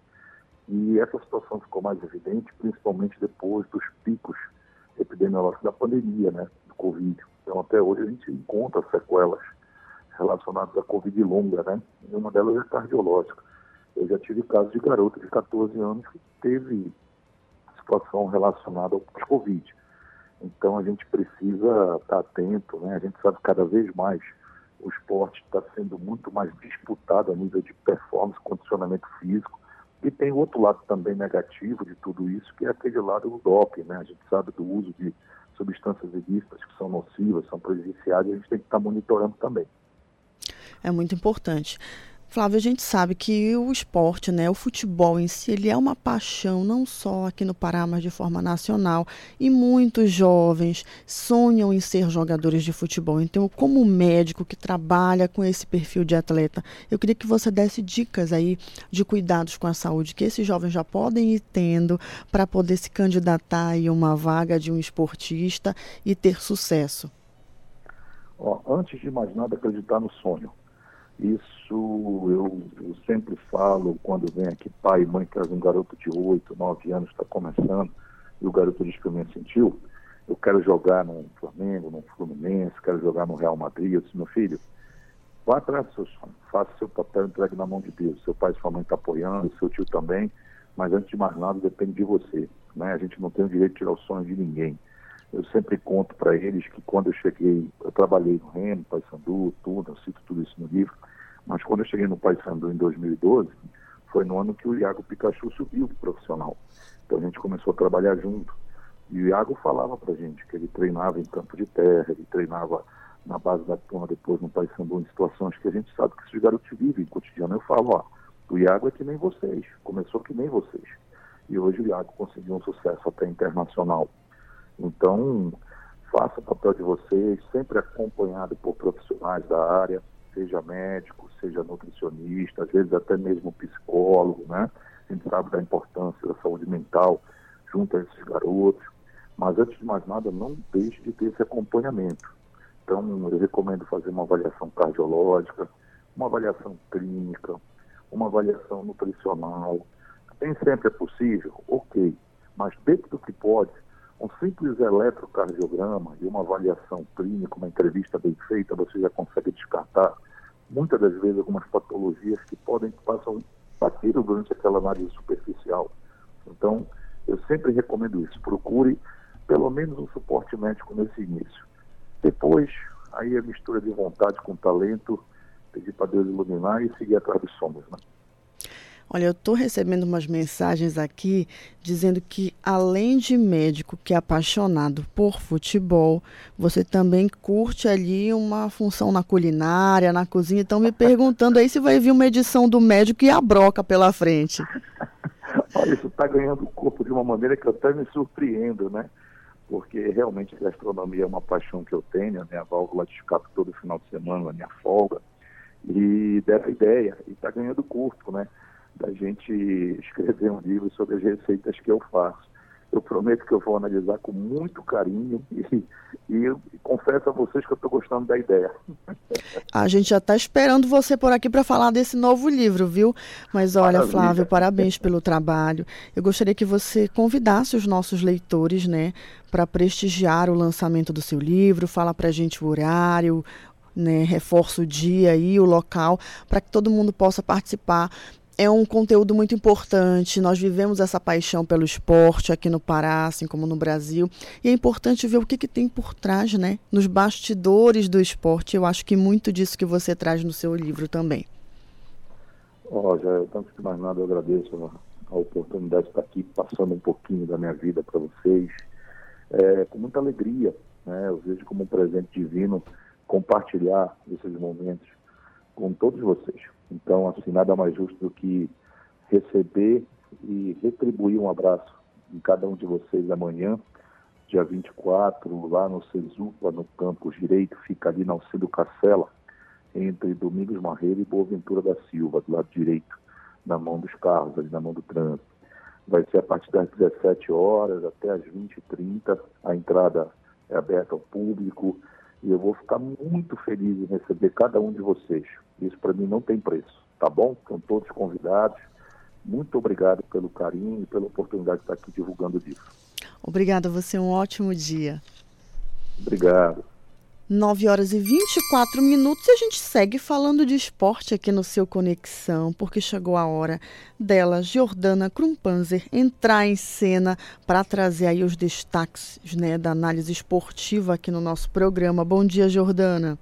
Speaker 25: E essa situação ficou mais evidente, principalmente depois dos picos epidemiológicos da pandemia, né, do Covid. Então, até hoje a gente encontra sequelas relacionadas à Covid longa, né? E uma delas é cardiológica. Eu já tive casos de garoto de 14 anos que teve situação relacionada ao Covid. Então a gente precisa estar atento, né? A gente sabe cada vez mais o esporte está sendo muito mais disputado a nível de performance, condicionamento físico. E tem outro lado também negativo de tudo isso, que é aquele lado do doping, né? A gente sabe do uso de substâncias ilícitas que são nocivas, são prejudiciais, e a gente tem que estar monitorando também.
Speaker 2: É muito importante. Flávio, a gente sabe que o esporte, né, o futebol em si, ele é uma paixão não só aqui no Pará, mas de forma nacional. E muitos jovens sonham em ser jogadores de futebol. Então, como médico que trabalha com esse perfil de atleta, eu queria que você desse dicas aí de cuidados com a saúde que esses jovens já podem ir tendo para poder se candidatar a uma vaga de um esportista e ter sucesso.
Speaker 25: Ó, antes de mais nada, acreditar no sonho isso eu, eu, sempre falo quando vem aqui pai e mãe traz um garoto de 8, 9 anos, está começando, e o garoto diz que eu me sentiu, eu quero jogar no Flamengo, no Fluminense, quero jogar no Real Madrid. Eu disse, meu filho, vá atrás do seu sonho, faça seu papel, entregue na mão de Deus. Seu pai e sua mãe estão tá apoiando, seu tio também, mas antes de mais nada depende de você. Né? A gente não tem o direito de tirar o sonho de ninguém. Eu sempre conto para eles que quando eu cheguei, eu trabalhei no Remo, Paysandu, tudo, eu cito tudo isso no livro, mas quando eu cheguei no Paysandu em 2012, foi no ano que o Iago Pikachu subiu pro profissional. Então a gente começou a trabalhar junto. E o Iago falava pra gente que ele treinava em campo de terra, ele treinava na base da turma depois no Paysandu em situações que a gente sabe que esses garotos vivem cotidiano. Eu falo, ó, o Iago é que nem vocês, começou que nem vocês. E hoje o Iago conseguiu um sucesso até internacional. Então, faça o papel de vocês, sempre acompanhado por profissionais da área, seja médico, seja nutricionista, às vezes até mesmo psicólogo, né? A gente sabe da importância da saúde mental junto a esses garotos. Mas antes de mais nada, não deixe de ter esse acompanhamento. Então, eu recomendo fazer uma avaliação cardiológica, uma avaliação clínica, uma avaliação nutricional, Nem sempre é possível, ok, mas dentro do que pode, um simples eletrocardiograma e uma avaliação clínica, uma entrevista bem feita, você já consegue descartar muitas das vezes algumas patologias que podem passar batido durante aquela análise superficial. Então, eu sempre recomendo isso. Procure pelo menos um suporte médico nesse início. Depois, aí a mistura de vontade com talento, pedir para Deus iluminar e seguir atrás dos sonhos, né?
Speaker 2: Olha, eu estou recebendo umas mensagens aqui dizendo que, além de médico que é apaixonado por futebol, você também curte ali uma função na culinária, na cozinha. Estão me perguntando aí se vai vir uma edição do médico e a broca pela frente.
Speaker 25: Olha, isso está ganhando corpo de uma maneira que eu até me surpreendo, né? Porque realmente a gastronomia é uma paixão que eu tenho, a minha válvula de escape todo final de semana, a minha folga. E dessa ideia, e está ganhando corpo, né? Da gente escrever um livro sobre as receitas que eu faço. Eu prometo que eu vou analisar com muito carinho e, e, e confesso a vocês que eu estou gostando da ideia.
Speaker 2: A gente já está esperando você por aqui para falar desse novo livro, viu? Mas olha, Maravilha. Flávio, parabéns pelo trabalho. Eu gostaria que você convidasse os nossos leitores, né, para prestigiar o lançamento do seu livro. Fala para a gente o horário, né, reforça o dia e o local para que todo mundo possa participar é um conteúdo muito importante. Nós vivemos essa paixão pelo esporte aqui no Pará, assim como no Brasil. E é importante ver o que, que tem por trás, né? Nos bastidores do esporte. Eu acho que muito disso que você traz no seu livro também.
Speaker 25: Já tanto que mais nada eu agradeço a, a, oportunidade de estar aqui passando um pouquinho da minha vida para vocês. É, com muita alegria, né? Eu vejo como um presente divino compartilhar esses momentos com todos vocês. Então, assim, nada mais justo do que receber e retribuir um abraço em cada um de vocês amanhã, dia 24, lá no Cesupa, no campus direito, fica ali na Alcido Cacela, entre Domingos Marreiro e Boaventura da Silva, do lado direito, na mão dos carros, ali na mão do trânsito. Vai ser a partir das 17 horas até as 20h30. A entrada é aberta ao público e eu vou ficar muito feliz em receber cada um de vocês. Isso para mim não tem preço, tá bom? Estão todos convidados. Muito obrigado pelo carinho e pela oportunidade de estar aqui divulgando o livro.
Speaker 2: Obrigada, você um ótimo dia.
Speaker 25: Obrigado.
Speaker 2: 9 horas e 24 minutos e a gente segue falando de esporte aqui no seu Conexão, porque chegou a hora dela, Jordana Krumpanzer, entrar em cena para trazer aí os destaques né, da análise esportiva aqui no nosso programa. Bom dia, Jordana.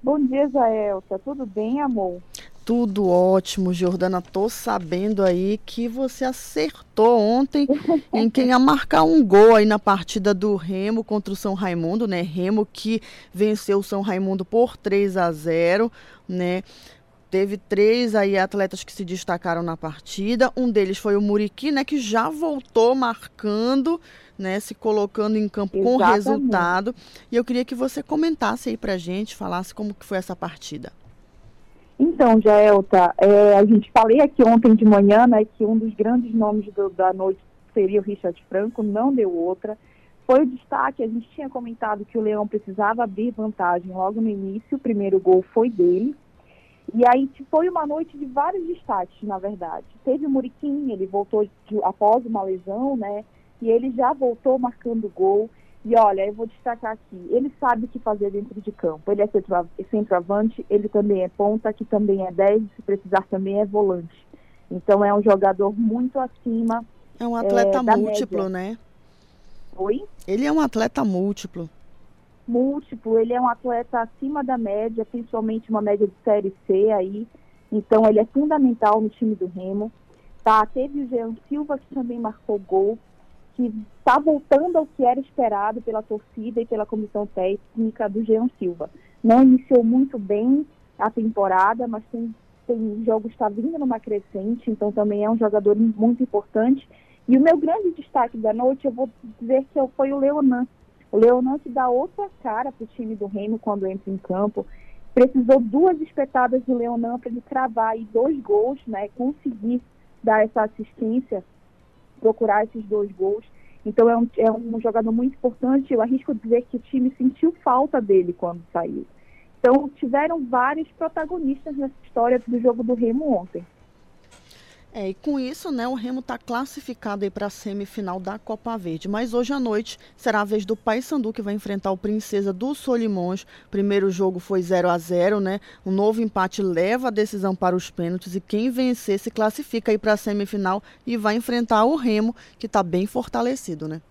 Speaker 26: Bom dia, Jaelta. Tudo bem, amor?
Speaker 2: Tudo ótimo, Jordana. Tô sabendo aí que você acertou ontem em quem ia marcar um gol aí na partida do Remo contra o São Raimundo, né? Remo que venceu o São Raimundo por 3 a 0, né? Teve três aí atletas que se destacaram na partida. Um deles foi o Muriqui, né, que já voltou marcando, né, se colocando em campo Exatamente. com resultado. E eu queria que você comentasse aí pra gente, falasse como que foi essa partida.
Speaker 26: Então, Jaelta, é, a gente falei aqui ontem de manhã, né, que um dos grandes nomes do, da noite seria o Richard Franco, não deu outra. Foi o destaque, a gente tinha comentado que o Leão precisava abrir vantagem logo no início, o primeiro gol foi dele, e aí foi uma noite de vários destaques, na verdade. Teve o Muriquim, ele voltou de, após uma lesão, né? E ele já voltou marcando gol. E olha, eu vou destacar aqui, ele sabe o que fazer dentro de campo. Ele é centroavante, ele também é ponta, que também é 10, se precisar também é volante. Então é um jogador muito acima.
Speaker 2: É um atleta é, múltiplo, média. né?
Speaker 26: Oi?
Speaker 2: Ele é um atleta múltiplo
Speaker 26: múltiplo, ele é um atleta acima da média, principalmente uma média de Série C aí, então ele é fundamental no time do Remo. Tá, teve o Jean Silva que também marcou gol, que está voltando ao que era esperado pela torcida e pela comissão técnica do Jean Silva. Não iniciou muito bem a temporada, mas tem, tem jogos está vindo numa crescente, então também é um jogador muito importante. E o meu grande destaque da noite, eu vou dizer que foi o Leonan, o Leonante dá outra cara para o time do Remo quando entra em campo. Precisou duas espetadas do Leonan para ele travar aí dois gols, né? Conseguir dar essa assistência, procurar esses dois gols. Então é um, é um jogador muito importante. Eu arrisco dizer que o time sentiu falta dele quando saiu. Então tiveram vários protagonistas nessa história do jogo do Remo ontem.
Speaker 2: É, e com isso, né, o Remo está classificado para a semifinal da Copa Verde. Mas hoje à noite será a vez do Paysandu que vai enfrentar o Princesa do Solimões. Primeiro jogo foi 0 a 0 né? Um novo empate leva a decisão para os pênaltis e quem vencer se classifica para a semifinal e vai enfrentar o Remo, que está bem fortalecido, né?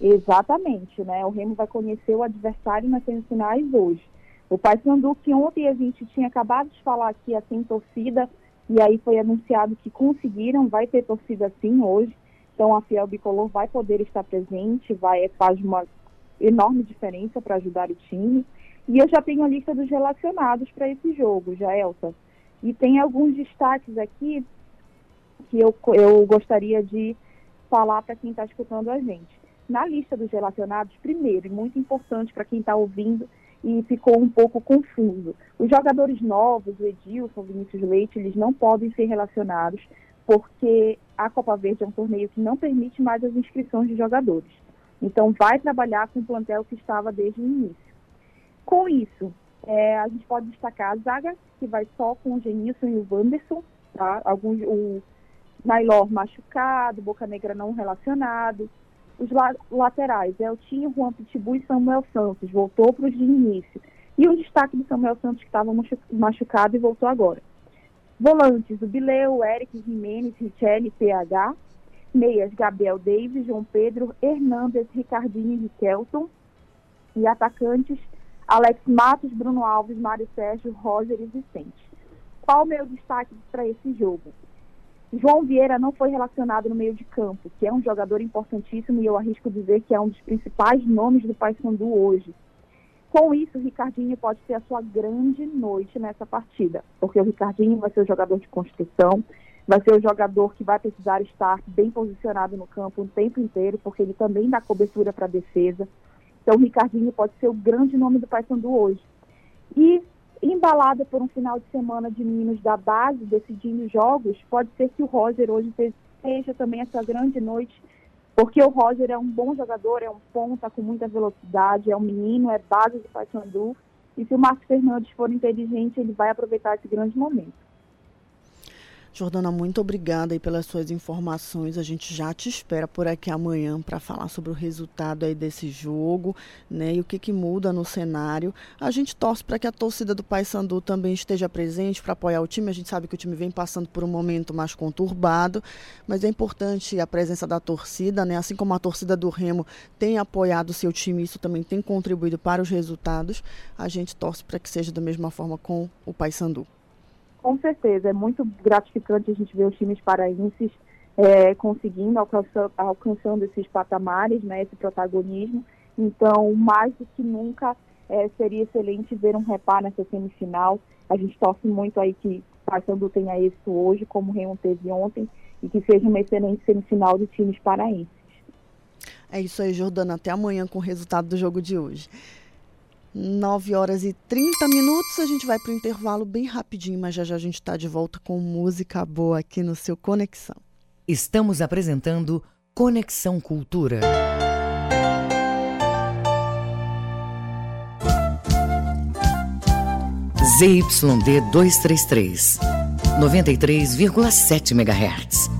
Speaker 26: Exatamente, né? O Remo vai conhecer o adversário nas semifinais hoje. O Paysandu, que ontem a gente tinha acabado de falar aqui, assim, torcida, e aí foi anunciado que conseguiram, vai ter torcida sim hoje. Então a Fiel Bicolor vai poder estar presente, vai faz uma enorme diferença para ajudar o time. E eu já tenho a lista dos relacionados para esse jogo, já Elsa. E tem alguns destaques aqui que eu, eu gostaria de falar para quem está escutando a gente. Na lista dos relacionados, primeiro, e muito importante para quem está ouvindo, e ficou um pouco confuso. Os jogadores novos, o Edilson, o Vinícius Leite, eles não podem ser relacionados porque a Copa Verde é um torneio que não permite mais as inscrições de jogadores. Então, vai trabalhar com o plantel que estava desde o início. Com isso, é, a gente pode destacar a zaga, que vai só com o Genilson e o Wanderson, tá? Alguns, o Nailor machucado, Boca Negra não relacionado, os la laterais, Eltinho, Juan Pitbull e Samuel Santos, voltou para os de início. E o destaque do Samuel Santos, que estava machucado e voltou agora. Volantes, o Bileu, Eric Jimenez, Richelli, PH. Meias, Gabriel Davis, João Pedro, Hernandes, Ricardinho e Riquelton. E atacantes, Alex Matos, Bruno Alves, Mário Sérgio, Roger e Vicente. Qual o meu destaque para esse jogo? João Vieira não foi relacionado no meio de campo, que é um jogador importantíssimo e eu arrisco dizer que é um dos principais nomes do Paysandu hoje. Com isso, o Ricardinho pode ter a sua grande noite nessa partida, porque o Ricardinho vai ser o jogador de construção, vai ser o jogador que vai precisar estar bem posicionado no campo o tempo inteiro, porque ele também dá cobertura para a defesa. Então, o Ricardinho pode ser o grande nome do Paysandu hoje. E embalada por um final de semana de meninos da base decidindo jogos, pode ser que o Roger hoje seja também essa grande noite, porque o Roger é um bom jogador, é um ponta com muita velocidade, é um menino, é base do Paysandu, e se o Marcos Fernandes for inteligente, ele vai aproveitar esse grande momento.
Speaker 2: Jordana, muito obrigada aí pelas suas informações. A gente já te espera por aqui amanhã para falar sobre o resultado aí desse jogo, né? E o que, que muda no cenário. A gente torce para que a torcida do Paysandu também esteja presente para apoiar o time. A gente sabe que o time vem passando por um momento mais conturbado, mas é importante a presença da torcida, né? Assim como a torcida do Remo tem apoiado o seu time, isso também tem contribuído para os resultados. A gente torce para que seja da mesma forma com o Paysandu.
Speaker 26: Com certeza, é muito gratificante a gente ver os times paraenses é, conseguindo, alcançando, alcançando esses patamares, né, esse protagonismo. Então, mais do que nunca, é, seria excelente ver um repar nessa semifinal. A gente torce muito aí que o Paysandu tenha isso hoje, como o Remo teve ontem, e que seja uma excelente semifinal de times paraenses.
Speaker 2: É isso aí, Jordana. Até amanhã com o resultado do jogo de hoje. 9 horas e 30 minutos. A gente vai para o intervalo bem rapidinho, mas já já a gente está de volta com música boa aqui no seu Conexão.
Speaker 1: Estamos apresentando Conexão Cultura. ZYD 233, 93,7 MHz.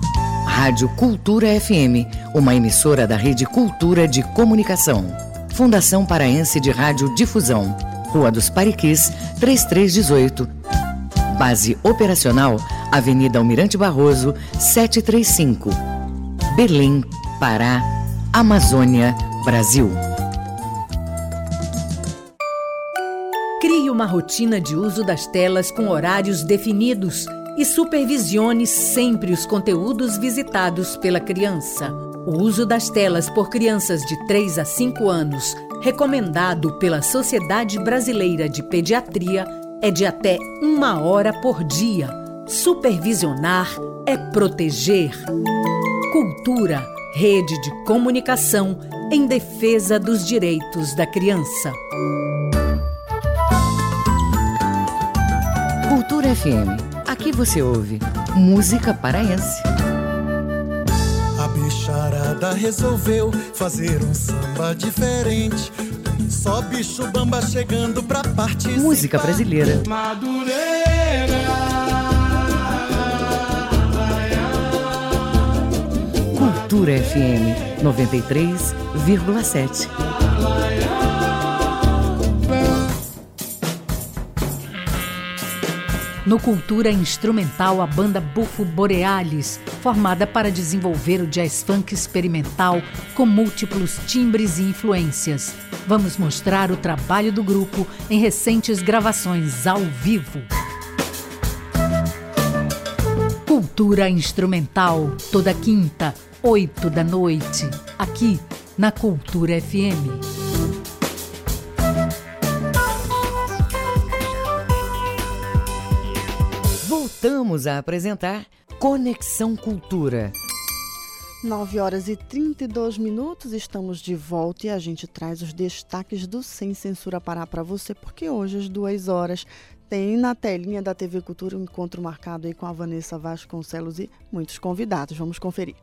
Speaker 1: Rádio Cultura FM, uma emissora da Rede Cultura de Comunicação. Fundação Paraense de Rádio Difusão, Rua dos Pariquis, 3318. Base operacional, Avenida Almirante Barroso, 735. Belém, Pará, Amazônia, Brasil.
Speaker 13: Crie uma rotina de uso das telas com horários definidos e supervisione sempre os conteúdos visitados pela criança. O uso das telas por crianças de 3 a 5 anos, recomendado pela Sociedade Brasileira de Pediatria, é de até uma hora por dia. Supervisionar é proteger. Cultura, rede de comunicação em defesa dos direitos da criança.
Speaker 1: Cultura FM. Aqui você ouve música paraense
Speaker 27: resolveu fazer um samba diferente. Só bicho bamba chegando pra parte.
Speaker 1: Música brasileira.
Speaker 27: Madureira.
Speaker 1: Cultura FM 93,7.
Speaker 13: No Cultura Instrumental, a banda Bufo Borealis, formada para desenvolver o jazz funk experimental com múltiplos timbres e influências. Vamos mostrar o trabalho do grupo em recentes gravações ao vivo. Cultura Instrumental, toda quinta, oito da noite, aqui na Cultura FM.
Speaker 1: Voltamos a apresentar Conexão Cultura.
Speaker 2: 9 horas e 32 minutos, estamos de volta e a gente traz os destaques do Sem Censura Pará para você, porque hoje às duas horas tem na telinha da TV Cultura um encontro marcado aí com a Vanessa Vasconcelos e muitos convidados. Vamos conferir.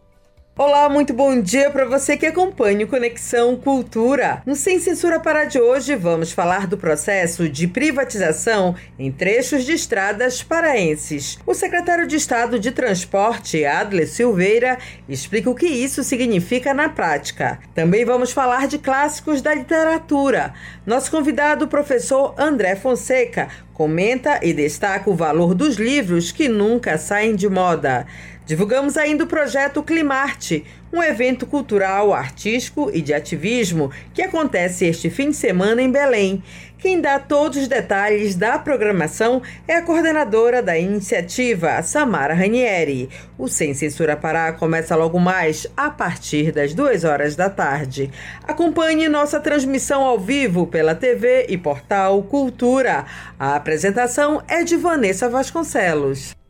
Speaker 28: Olá, muito bom dia para você que acompanha o Conexão Cultura. No Sem Censura para de hoje, vamos falar do processo de privatização em trechos de estradas paraenses. O secretário de Estado de Transporte, Adler Silveira, explica o que isso significa na prática. Também vamos falar de clássicos da literatura. Nosso convidado, o professor André Fonseca, comenta e destaca o valor dos livros que nunca saem de moda. Divulgamos ainda o projeto Climarte, um evento cultural, artístico e de ativismo que acontece este fim de semana em Belém. Quem dá todos os detalhes da programação é a coordenadora da iniciativa, Samara Ranieri. O Sem Censura Pará começa logo mais a partir das duas horas da tarde. Acompanhe nossa transmissão ao vivo pela TV e portal Cultura. A apresentação é de Vanessa Vasconcelos.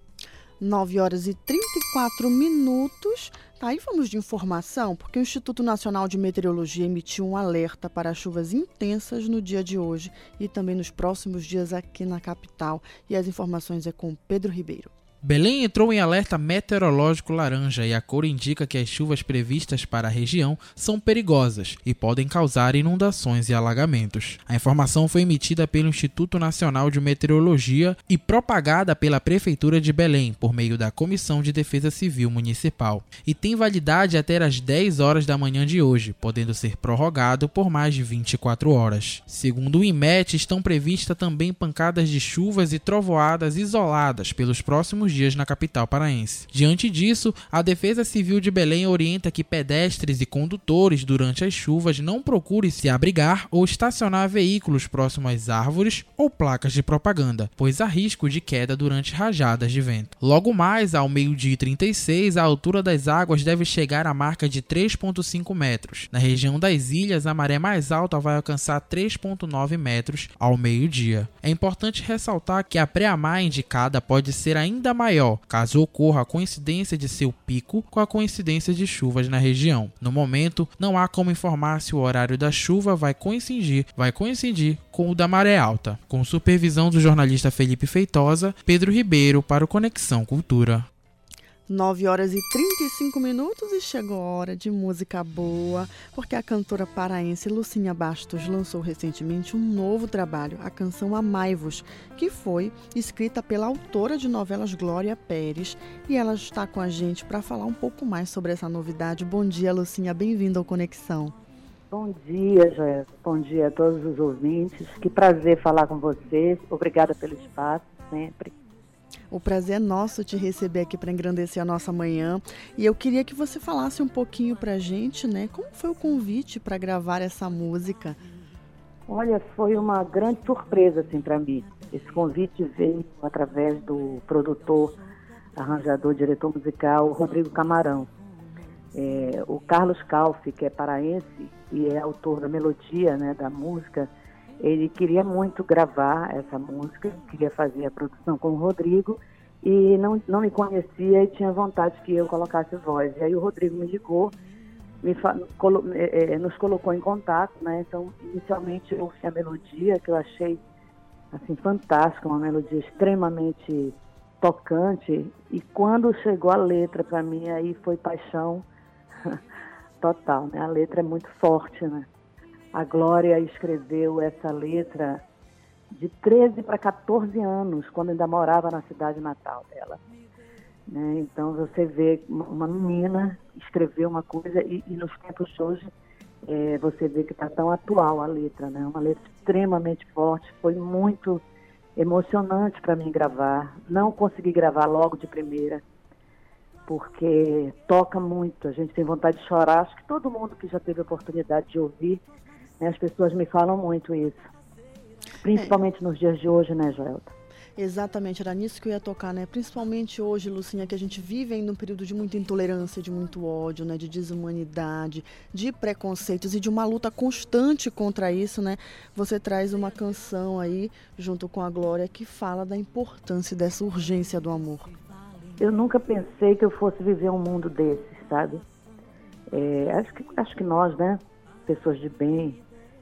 Speaker 2: 9 horas e 34 minutos. Tá, aí vamos de informação, porque o Instituto Nacional de Meteorologia emitiu um alerta para chuvas intensas no dia de hoje e também nos próximos dias aqui na capital. E as informações é com Pedro Ribeiro.
Speaker 29: Belém entrou em alerta meteorológico laranja e a cor indica que as chuvas previstas para a região são perigosas e podem causar inundações e alagamentos. A informação foi emitida pelo Instituto Nacional de Meteorologia e propagada pela Prefeitura de Belém por meio da Comissão de Defesa Civil Municipal e tem validade até as 10 horas da manhã de hoje, podendo ser prorrogado por mais de 24 horas. Segundo o IMET, estão previstas também pancadas de chuvas e trovoadas isoladas pelos próximos dias na capital paraense. Diante disso, a Defesa Civil de Belém orienta que pedestres e condutores durante as chuvas não procurem se abrigar ou estacionar veículos próximos às árvores ou placas de propaganda, pois há risco de queda durante rajadas de vento. Logo mais, ao meio-dia 36, a altura das águas deve chegar à marca de 3,5 metros. Na região das ilhas, a maré mais alta vai alcançar 3,9 metros ao meio-dia. É importante ressaltar que a pré-amar indicada pode ser ainda maior, caso ocorra a coincidência de seu pico com a coincidência de chuvas na região. No momento, não há como informar se o horário da chuva vai coincidir, vai coincidir com o da maré alta. Com supervisão do jornalista Felipe Feitosa, Pedro Ribeiro para o Conexão Cultura.
Speaker 2: 9 horas e 35 minutos e chegou a hora de música boa, porque a cantora paraense Lucinha Bastos lançou recentemente um novo trabalho, a canção Amai-vos, que foi escrita pela autora de novelas Glória Pérez, e ela está com a gente para falar um pouco mais sobre essa novidade. Bom dia, Lucinha, bem-vinda ao Conexão.
Speaker 30: Bom dia, Joé. Bom dia a todos os ouvintes. Que prazer falar com vocês. Obrigada pelo espaço, sempre.
Speaker 2: O prazer é nosso te receber aqui para engrandecer a nossa manhã. E eu queria que você falasse um pouquinho para a gente, né? Como foi o convite para gravar essa música?
Speaker 30: Olha, foi uma grande surpresa assim para mim. Esse convite veio através do produtor, arranjador, diretor musical Rodrigo Camarão. É, o Carlos Calfi, que é paraense e é autor da melodia, né, da música, ele queria muito gravar essa música, queria fazer a produção com o Rodrigo e não, não me conhecia e tinha vontade que eu colocasse voz. E aí o Rodrigo me ligou, me colo, é, é, nos colocou em contato, né? Então, inicialmente eu ouvi a melodia, que eu achei assim fantástica, uma melodia extremamente tocante. E quando chegou a letra para mim, aí foi paixão total, né? A letra é muito forte, né? A Glória escreveu essa letra de 13 para 14 anos, quando ainda morava na cidade natal dela. Né? Então você vê uma menina escrever uma coisa e, e nos tempos de hoje é, você vê que está tão atual a letra, né? Uma letra extremamente forte, foi muito emocionante para mim gravar. Não consegui gravar logo de primeira, porque toca muito, a gente tem vontade de chorar. Acho que todo mundo que já teve a oportunidade de ouvir, as pessoas me falam muito isso. Principalmente é. nos dias de hoje, né, Joelta?
Speaker 2: Exatamente, era nisso que eu ia tocar, né? Principalmente hoje, Lucinha, que a gente vive em um período de muita intolerância, de muito ódio, né? De desumanidade, de preconceitos e de uma luta constante contra isso, né? Você traz uma canção aí, junto com a Glória, que fala da importância dessa urgência do amor.
Speaker 30: Eu nunca pensei que eu fosse viver um mundo desses, sabe? É, acho, que, acho que nós, né? Pessoas de bem,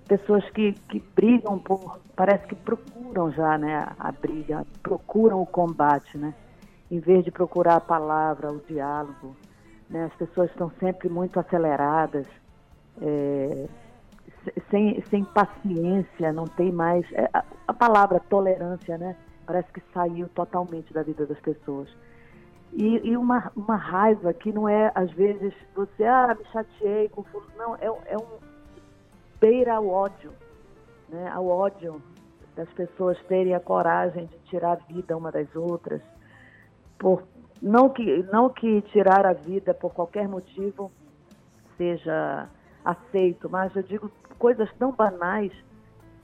Speaker 30: pessoas que, que brigam por, parece que procuram já, né, a briga, procuram o combate, né, em vez de procurar a palavra, o diálogo, né, as pessoas estão sempre muito aceleradas, é, sem, sem paciência, não tem mais, é, a, a palavra tolerância, né, parece que saiu totalmente da vida das pessoas. E, e, uma, uma raiva que não é, às vezes, você, ah, me chateei com Não, é, é um, beira ao ódio, né? ao ódio das pessoas terem a coragem de tirar a vida uma das outras, por não que não que tirar a vida por qualquer motivo seja aceito, mas eu digo coisas tão banais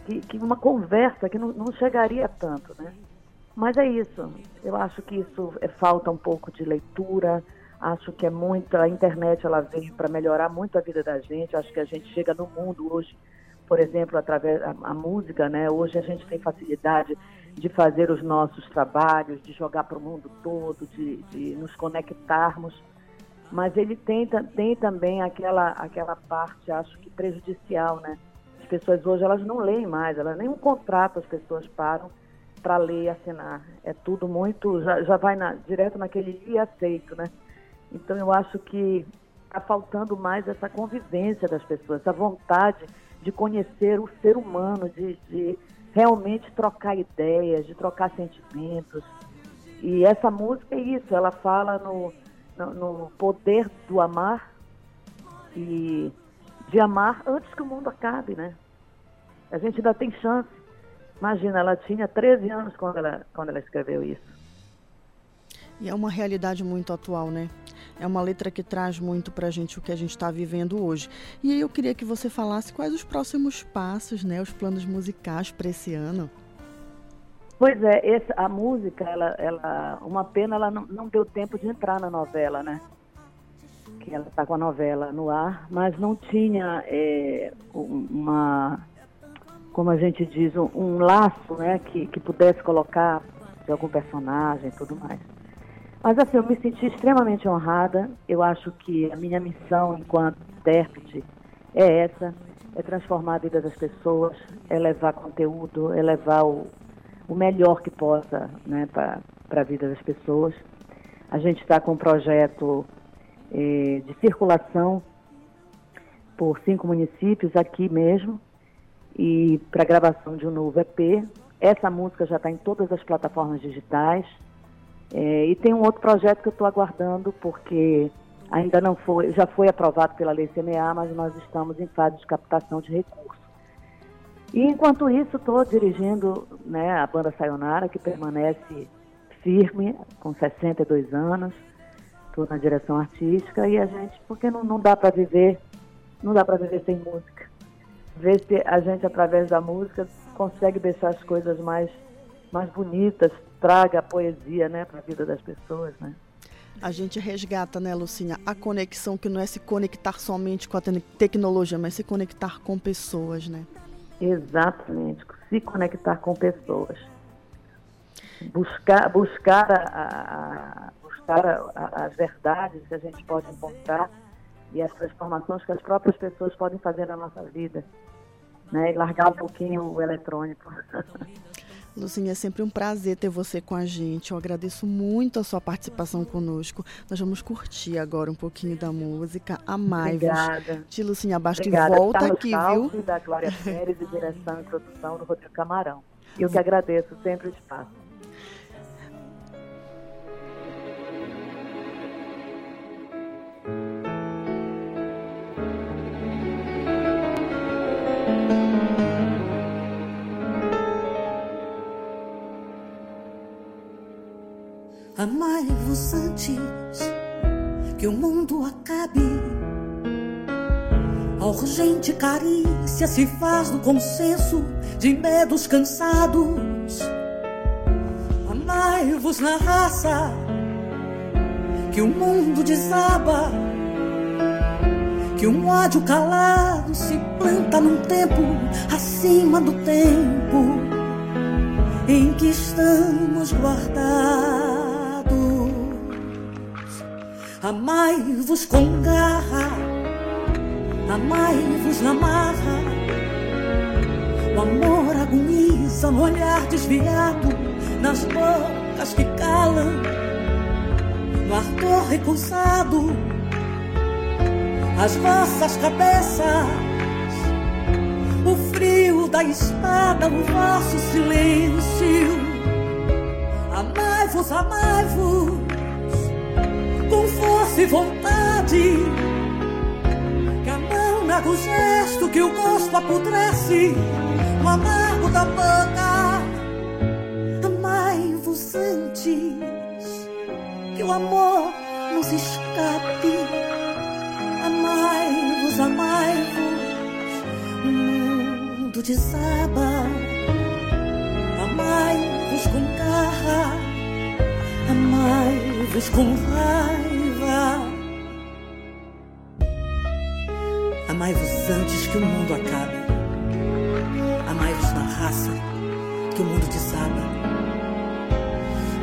Speaker 30: que, que uma conversa que não, não chegaria tanto, né? Mas é isso. Eu acho que isso é falta um pouco de leitura, Acho que é muito, a internet ela veio para melhorar muito a vida da gente. Acho que a gente chega no mundo hoje, por exemplo, através da música, né? Hoje a gente tem facilidade de fazer os nossos trabalhos, de jogar para o mundo todo, de, de nos conectarmos. Mas ele tem, tem também aquela, aquela parte, acho que prejudicial, né? As pessoas hoje elas não leem mais, elas nem um contrato as pessoas param para ler e assinar. É tudo muito, já, já vai na, direto naquele e aceito, né? Então eu acho que está faltando mais essa convivência das pessoas, essa vontade de conhecer o ser humano, de, de realmente trocar ideias, de trocar sentimentos. E essa música é isso, ela fala no, no, no poder do amar e de amar antes que o mundo acabe, né? A gente ainda tem chance. Imagina, ela tinha 13 anos quando ela, quando ela escreveu isso.
Speaker 2: E é uma realidade muito atual, né? É uma letra que traz muito para a gente o que a gente está vivendo hoje. E aí eu queria que você falasse quais os próximos passos, né, os planos musicais para esse ano.
Speaker 30: Pois é, essa, a música, ela, ela, uma pena, ela não, não deu tempo de entrar na novela, né? Que ela está com a novela no ar, mas não tinha é, uma, como a gente diz, um, um laço, né, que, que pudesse colocar de algum personagem e tudo mais. Mas assim, eu me senti extremamente honrada. Eu acho que a minha missão enquanto intérprete é essa, é transformar a vida das pessoas, é levar conteúdo, é levar o, o melhor que possa né, para a vida das pessoas. A gente está com um projeto eh, de circulação por cinco municípios aqui mesmo e para gravação de um novo EP. Essa música já está em todas as plataformas digitais. É, e tem um outro projeto que eu estou aguardando, porque ainda não foi, já foi aprovado pela Lei CMA, mas nós estamos em fase de captação de recursos. E enquanto isso, estou dirigindo né, a banda Sayonara, que permanece firme, com 62 anos. Estou na direção artística e a gente, porque não, não dá para viver, não dá para viver sem música. Ver se a gente, através da música, consegue deixar as coisas mais, mais bonitas, traga a poesia né, para a vida das pessoas. Né?
Speaker 2: A gente resgata, né, Lucinha, a conexão que não é se conectar somente com a te tecnologia, mas se conectar com pessoas, né?
Speaker 30: Exatamente, se conectar com pessoas. Buscar, buscar, a, a buscar a, as verdades que a gente pode encontrar e as transformações que as próprias pessoas podem fazer na nossa vida. Né? E largar um pouquinho o eletrônico.
Speaker 2: Lucinha, é sempre um prazer ter você com a gente. Eu agradeço muito a sua participação conosco. Nós vamos curtir agora um pouquinho da música Amai-vos.
Speaker 30: Obrigada.
Speaker 2: De Lucinha Bastos. E volta
Speaker 30: tá
Speaker 2: aqui,
Speaker 30: viu? da Glória Pérez e direção e produção do Rodrigo Camarão. Eu que agradeço sempre o espaço.
Speaker 31: Amai-vos antes que o mundo acabe. A urgente carícia se faz no consenso de medos cansados. Amai-vos na raça que o mundo desaba. Que um ódio calado se planta num tempo acima do tempo em que estamos guardados. Amai-vos com garra, amai-vos na marra. O amor agoniza no olhar desviado, nas bocas que calam, no ardor recusado, as vossas cabeças, o frio da espada, o vosso silêncio. Amai-vos, amai-vos com força e vontade. Que a mão nega o gesto, que o gosto apodrece no amargo da boca. Amai-vos antes que o amor nos escape. Amai-vos, amai-vos, o mundo desaba. Amai-vos com garra, amai-vos com raiva. Amai-vos antes que o mundo acabe. Amai-vos na raça, que o mundo desaba.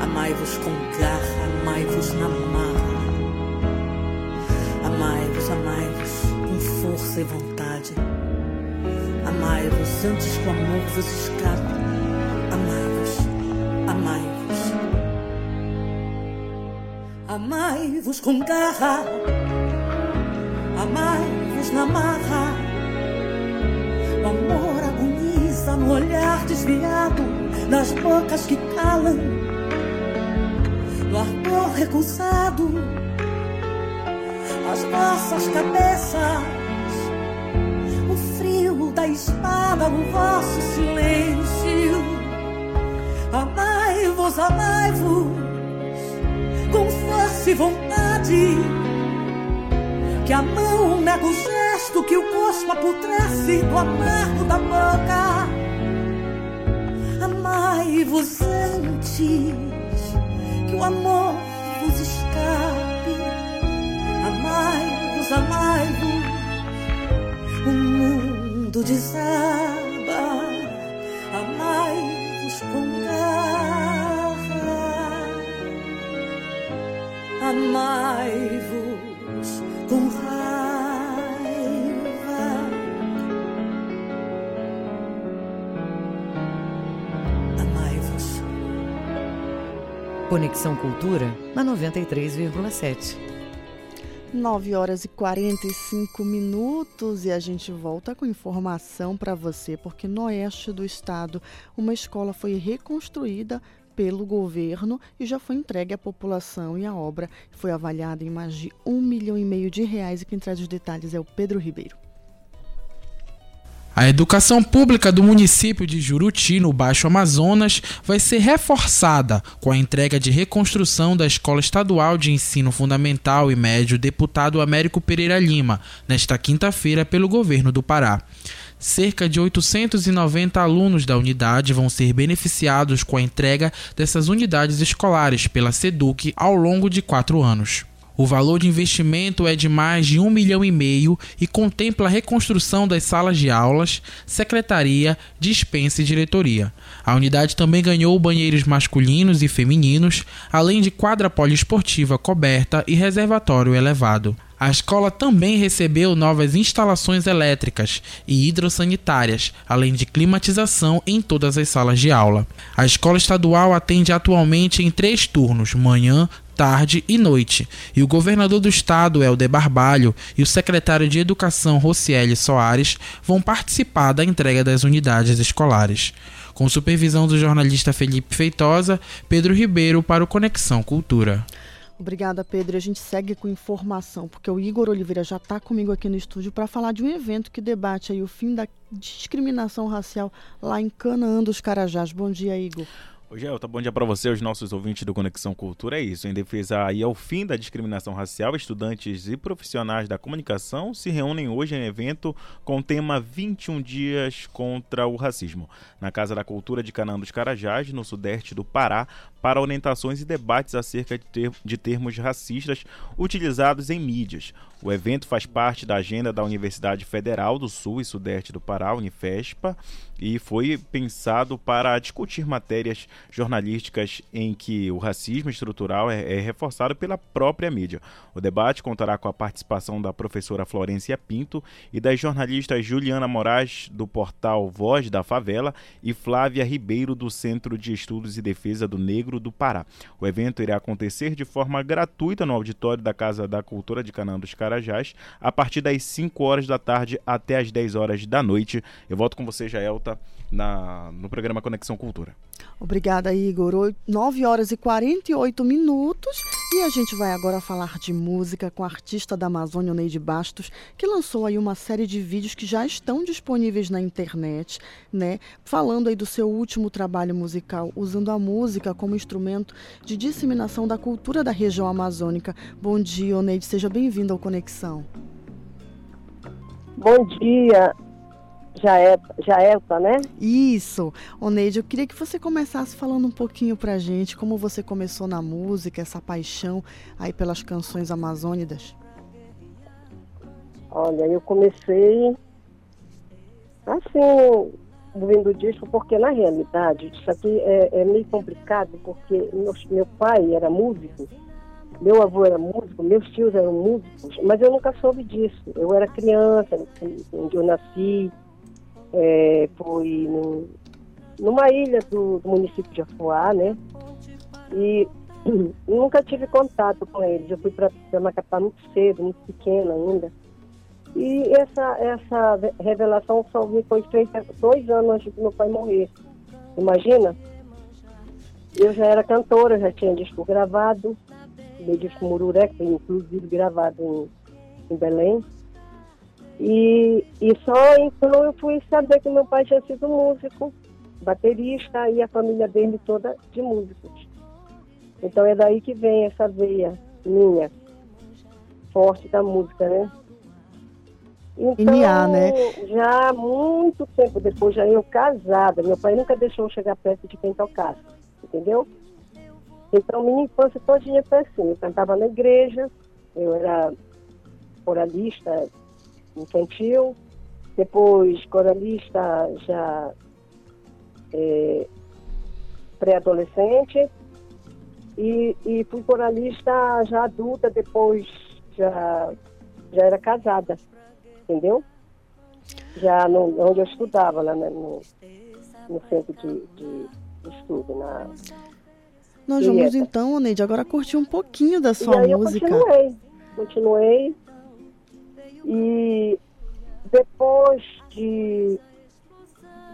Speaker 31: Amai-vos com garra, amai-vos na marra. Amai-vos, amai-vos com força e vontade. Amai-vos antes que o amor vos escape. Amai-vos com garra. Amai-vos na marra. O amor agoniza no olhar desviado, nas bocas que calam, no ardor recusado, as nossas cabeças, o frio da espada, o vosso silêncio. Amai-vos, amai-vos, força e vontade. Que a mão nega o gesto, que o gosto apodrece do amargo da boca. Amai-vos antes que o amor vos escape. Amai-vos, amai-vos, o mundo desaba. Amai-vos com raiva. Amai-vos.
Speaker 1: Conexão Cultura na 93,7.
Speaker 2: 9 horas e 45 minutos e a gente volta com informação para você, porque no oeste do estado uma escola foi reconstruída pelo governo e já foi entregue à população e a obra foi avaliada em mais de um milhão e meio de reais e quem traz os detalhes é o Pedro Ribeiro.
Speaker 29: A educação pública do município de Juruti, no Baixo Amazonas, vai ser reforçada com a entrega de reconstrução da Escola Estadual de Ensino Fundamental e Médio Deputado Américo Pereira Lima, nesta quinta-feira, pelo governo do Pará. Cerca de 890 alunos da unidade vão ser beneficiados com a entrega dessas unidades escolares pela SEDUC ao longo de quatro anos. O valor de investimento é de mais de um milhão e meio e contempla a reconstrução das salas de aulas, secretaria, dispensa e diretoria. A unidade também ganhou banheiros masculinos e femininos, além de quadra poliesportiva coberta e reservatório elevado. A escola também recebeu novas instalações elétricas e hidrossanitárias, além de climatização em todas as salas de aula. A escola estadual atende atualmente em três turnos: manhã, tarde e noite, e o governador do estado, Helder Barbalho, e o secretário de Educação, Rocieli Soares, vão participar da entrega das unidades escolares. Com supervisão do jornalista Felipe Feitosa, Pedro Ribeiro para o Conexão Cultura.
Speaker 2: Obrigada, Pedro. A gente segue com informação, porque o Igor Oliveira já está comigo aqui no estúdio para falar de um evento que debate aí o fim da discriminação racial lá em Canaã dos Carajás. Bom dia, Igor.
Speaker 32: Oi, Gelta, bom dia para você, os nossos ouvintes do Conexão Cultura. É isso, em defesa e ao fim da discriminação racial, estudantes e profissionais da comunicação se reúnem hoje em evento com o tema 21 dias contra o racismo, na Casa da Cultura de Canã dos Carajás, no sudeste do Pará, para orientações e debates acerca de, ter de termos racistas utilizados em mídias. O evento faz parte da agenda da Universidade Federal do Sul e Sudeste do Pará, Unifespa, e foi pensado para discutir matérias jornalísticas em que o racismo estrutural é, é, reforçado pela própria mídia. O debate contará com a participação da professora Florência Pinto e das jornalistas Juliana Moraes, do portal Voz da Favela, e Flávia Ribeiro, do Centro de Estudos e Defesa do Negro do Pará. O evento irá acontecer de forma gratuita no auditório da Casa da Cultura de Canã dos Carajás, a partir das 5 horas da tarde até as 10 horas da noite. Eu volto com você, Jaelta, na, no programa Conexão Cultura.
Speaker 2: Obrigada, Igor. 9 horas e 48 minutos e a gente vai agora falar de música com a artista da Amazônia, Neide Bastos, que lançou aí uma série de vídeos que já estão disponíveis na internet, né? Falando aí do seu último trabalho musical, usando a música como instrumento de disseminação da cultura da região amazônica. Bom dia, Oneide, seja bem-vindo ao Conexão.
Speaker 33: Bom dia, Jaelta, Jaelta, né?
Speaker 2: Isso. Oneide, eu queria que você começasse falando um pouquinho pra gente como você começou na música, essa paixão aí pelas canções amazônicas.
Speaker 33: Olha, eu comecei assim, ouvindo disco, porque na realidade isso aqui é, é meio complicado, porque meu, meu pai era músico, meu avô era músico, meus tios eram músicos, mas eu nunca soube disso. Eu era criança, onde eu nasci, é, foi no, numa ilha do, do, município de Afuá, né? E nunca tive contato com eles. Eu fui para Macapá muito cedo, muito pequena ainda. E essa, essa revelação só me foi feita dois anos antes do meu pai morrer. Imagina? Eu já era cantora, já tinha disco gravado, meu disco Mururé, que foi inclusive gravado em, em Belém. E, e só então eu fui saber que meu pai tinha sido músico, baterista e a família dele toda de músicos. Então é daí que vem essa veia minha, forte da música, né? Então, né? já há muito tempo depois, já eu casada, meu pai nunca deixou eu chegar perto de quem tocasse, entendeu? Então, minha infância todinha foi assim, eu cantava na igreja, eu era coralista infantil, depois coralista já é, pré-adolescente, e, e fui coralista já adulta, depois já, já era casada entendeu? Já no, onde eu estudava, lá no, no centro de, de, de estudo, na
Speaker 2: nós vamos então, Neide, agora curtir um pouquinho da sua
Speaker 33: e aí
Speaker 2: música.
Speaker 33: Eu continuei, continuei. E depois de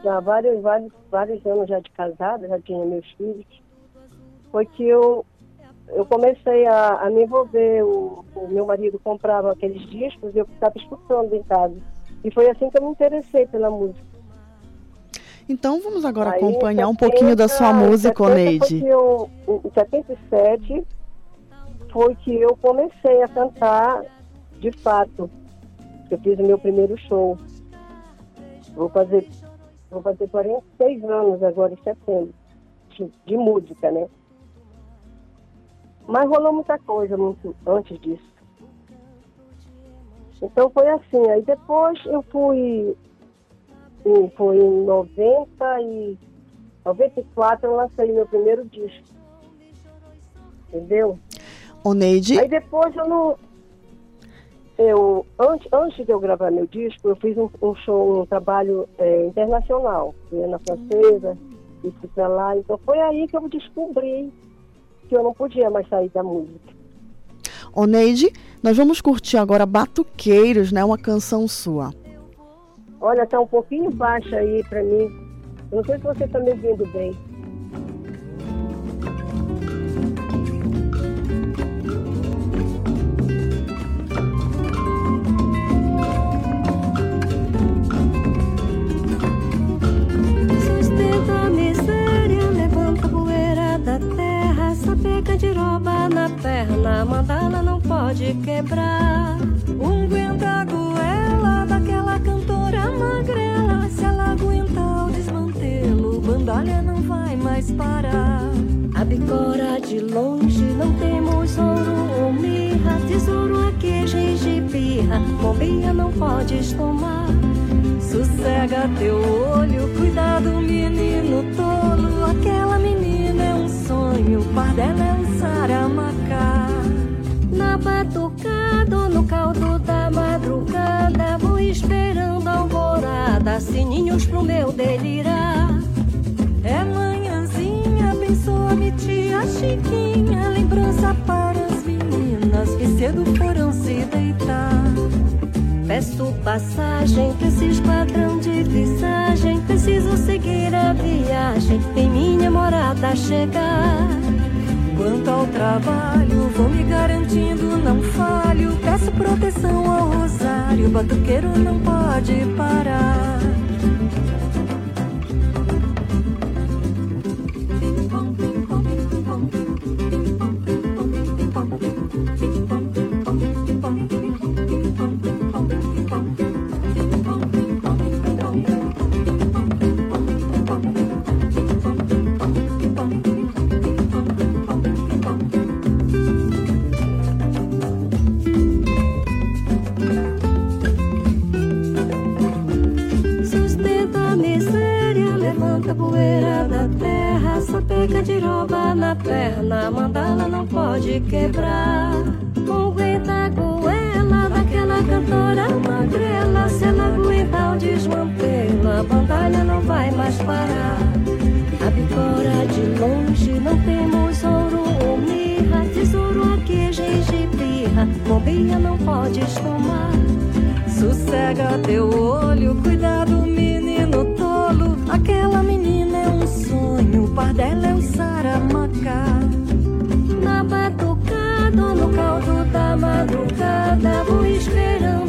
Speaker 33: já vários, vários, vários anos já de casada, já tinha meus filhos, foi que eu eu comecei a, a me envolver, o, o, meu marido comprava aqueles discos e eu estava escutando em casa. E foi assim que eu me interessei pela música.
Speaker 2: Então vamos agora Aí, acompanhar 70, um pouquinho da sua música, Neide.
Speaker 33: Eu, em 77 foi que eu comecei a cantar de fato. Eu fiz o meu primeiro show. Vou fazer, vou fazer 46 anos agora em setembro, de, de música, né? Mas rolou muita coisa muito antes disso. Então foi assim, aí depois eu fui, foi em 90 e 94 eu lancei meu primeiro disco. Entendeu?
Speaker 2: O Neide.
Speaker 33: Aí depois eu não. Eu, antes, antes de eu gravar meu disco, eu fiz um, um show, um trabalho é, internacional. Fui na francesa, e fui pra lá. Então foi aí que eu descobri que eu não podia mais sair da música.
Speaker 2: Ô Neide, nós vamos curtir agora Batuqueiros, né? Uma canção sua.
Speaker 33: Olha, tá um pouquinho baixa aí pra mim. Eu não sei se você tá me ouvindo bem.
Speaker 34: da terra, sapeca de roba na perna, mandala não pode quebrar.
Speaker 35: Um aguenta a goela daquela cantora magrela, se ela aguentar o desmantelo, bandalha não vai mais parar.
Speaker 34: A bicora de longe não temos ouro ou mirra, tesouro aqui é gengibirra, bombinha não podes tomar.
Speaker 35: Sossega teu olho, cuidado menino tolo, aquela o par dela é um saramacá.
Speaker 34: Na batucada ou no caldo da madrugada, vou esperando a alvorada, sininhos pro meu delirar.
Speaker 35: É manhãzinha, abençoa-me tia Chiquinha, lembrança para as meninas que cedo foram se.
Speaker 34: Peço passagem pra esse esquadrão de visagem. Preciso seguir a viagem em minha morada chegar.
Speaker 35: Quanto ao trabalho, vou me garantindo, não falho. Peço proteção ao rosário, batuqueiro não pode parar.
Speaker 34: Quebrar.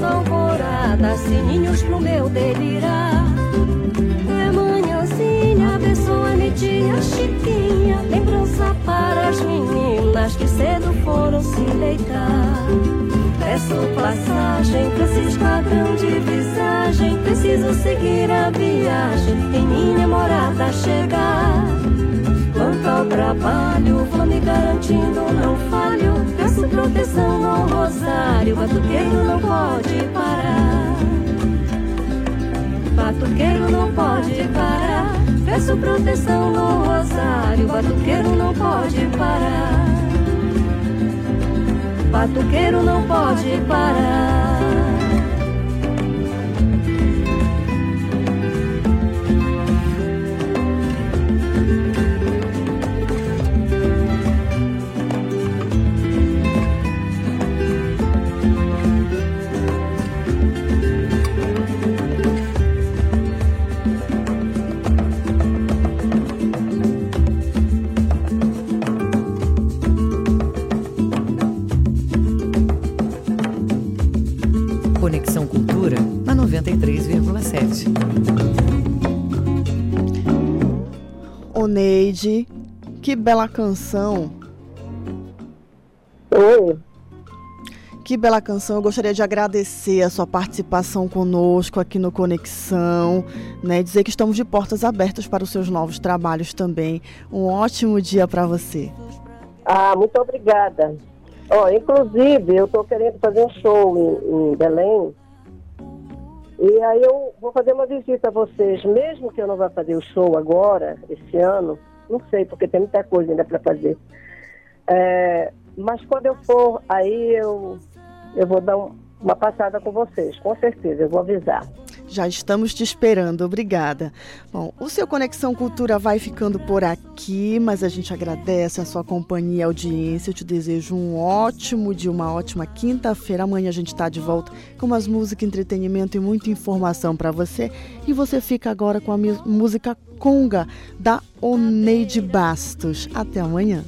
Speaker 34: Alvorada, sininhos pro meu delirar. É manhãzinha, abençoa-me tia Chiquinha, lembrança para as meninas que cedo foram se deitar. Peço passagem pra esse esquadrão de visagem, preciso seguir a viagem em minha morada chegar. Quanto ao trabalho, vou me garantindo, não falho. Proteção ao rosário, batuqueiro não pode parar. Batuqueiro não pode parar. Peço proteção no rosário, batuqueiro não pode parar. Batuqueiro não pode parar.
Speaker 1: 93,7.
Speaker 2: Oneide, que bela canção.
Speaker 33: Oi.
Speaker 2: Que bela canção. Eu gostaria de agradecer a sua participação conosco aqui no Conexão, né? Dizer que estamos de portas abertas para os seus novos trabalhos também. Um ótimo dia para você.
Speaker 33: Ah, muito obrigada. Ó, inclusive, eu estou querendo fazer um show em, em Belém. E aí eu vou fazer uma visita a vocês, mesmo que eu não vá fazer o show agora, esse ano, não sei, porque tem muita coisa ainda para fazer. É, mas quando eu for, aí eu, eu vou dar um- uma passada com vocês, com certeza, eu vou avisar.
Speaker 2: Já estamos te esperando, obrigada. Bom, o seu Conexão Cultura vai ficando por aqui, mas a gente agradece a sua companhia e audiência. Eu te desejo um ótimo dia, uma ótima quinta-feira. Amanhã a gente está de volta com mais música, entretenimento e muita informação para você. E você fica agora com a música Conga, da Oneide Bastos. Até amanhã.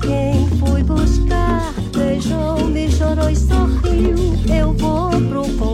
Speaker 34: Quem buscar beijou-me, chorou e sorriu. Eu vou pro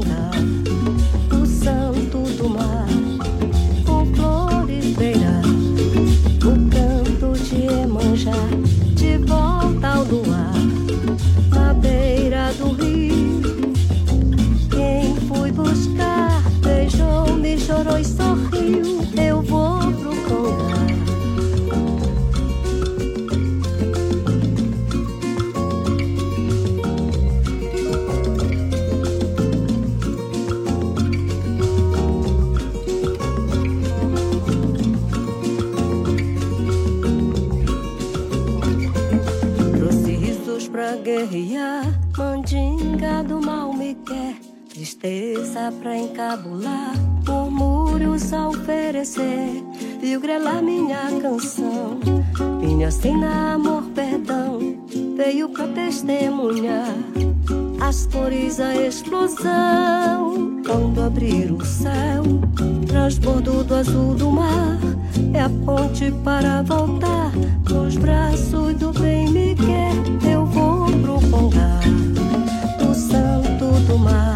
Speaker 34: guerrear, mandinga do mal me quer, tristeza pra encabular, murmúrios a oferecer, viu grelar minha canção, minha cena, amor, perdão, veio pra testemunhar as cores, a explosão. Quando abrir o céu, transbordo do azul do mar, é a ponte para voltar. Nos braços do bem me quer, eu vou do santo do mar,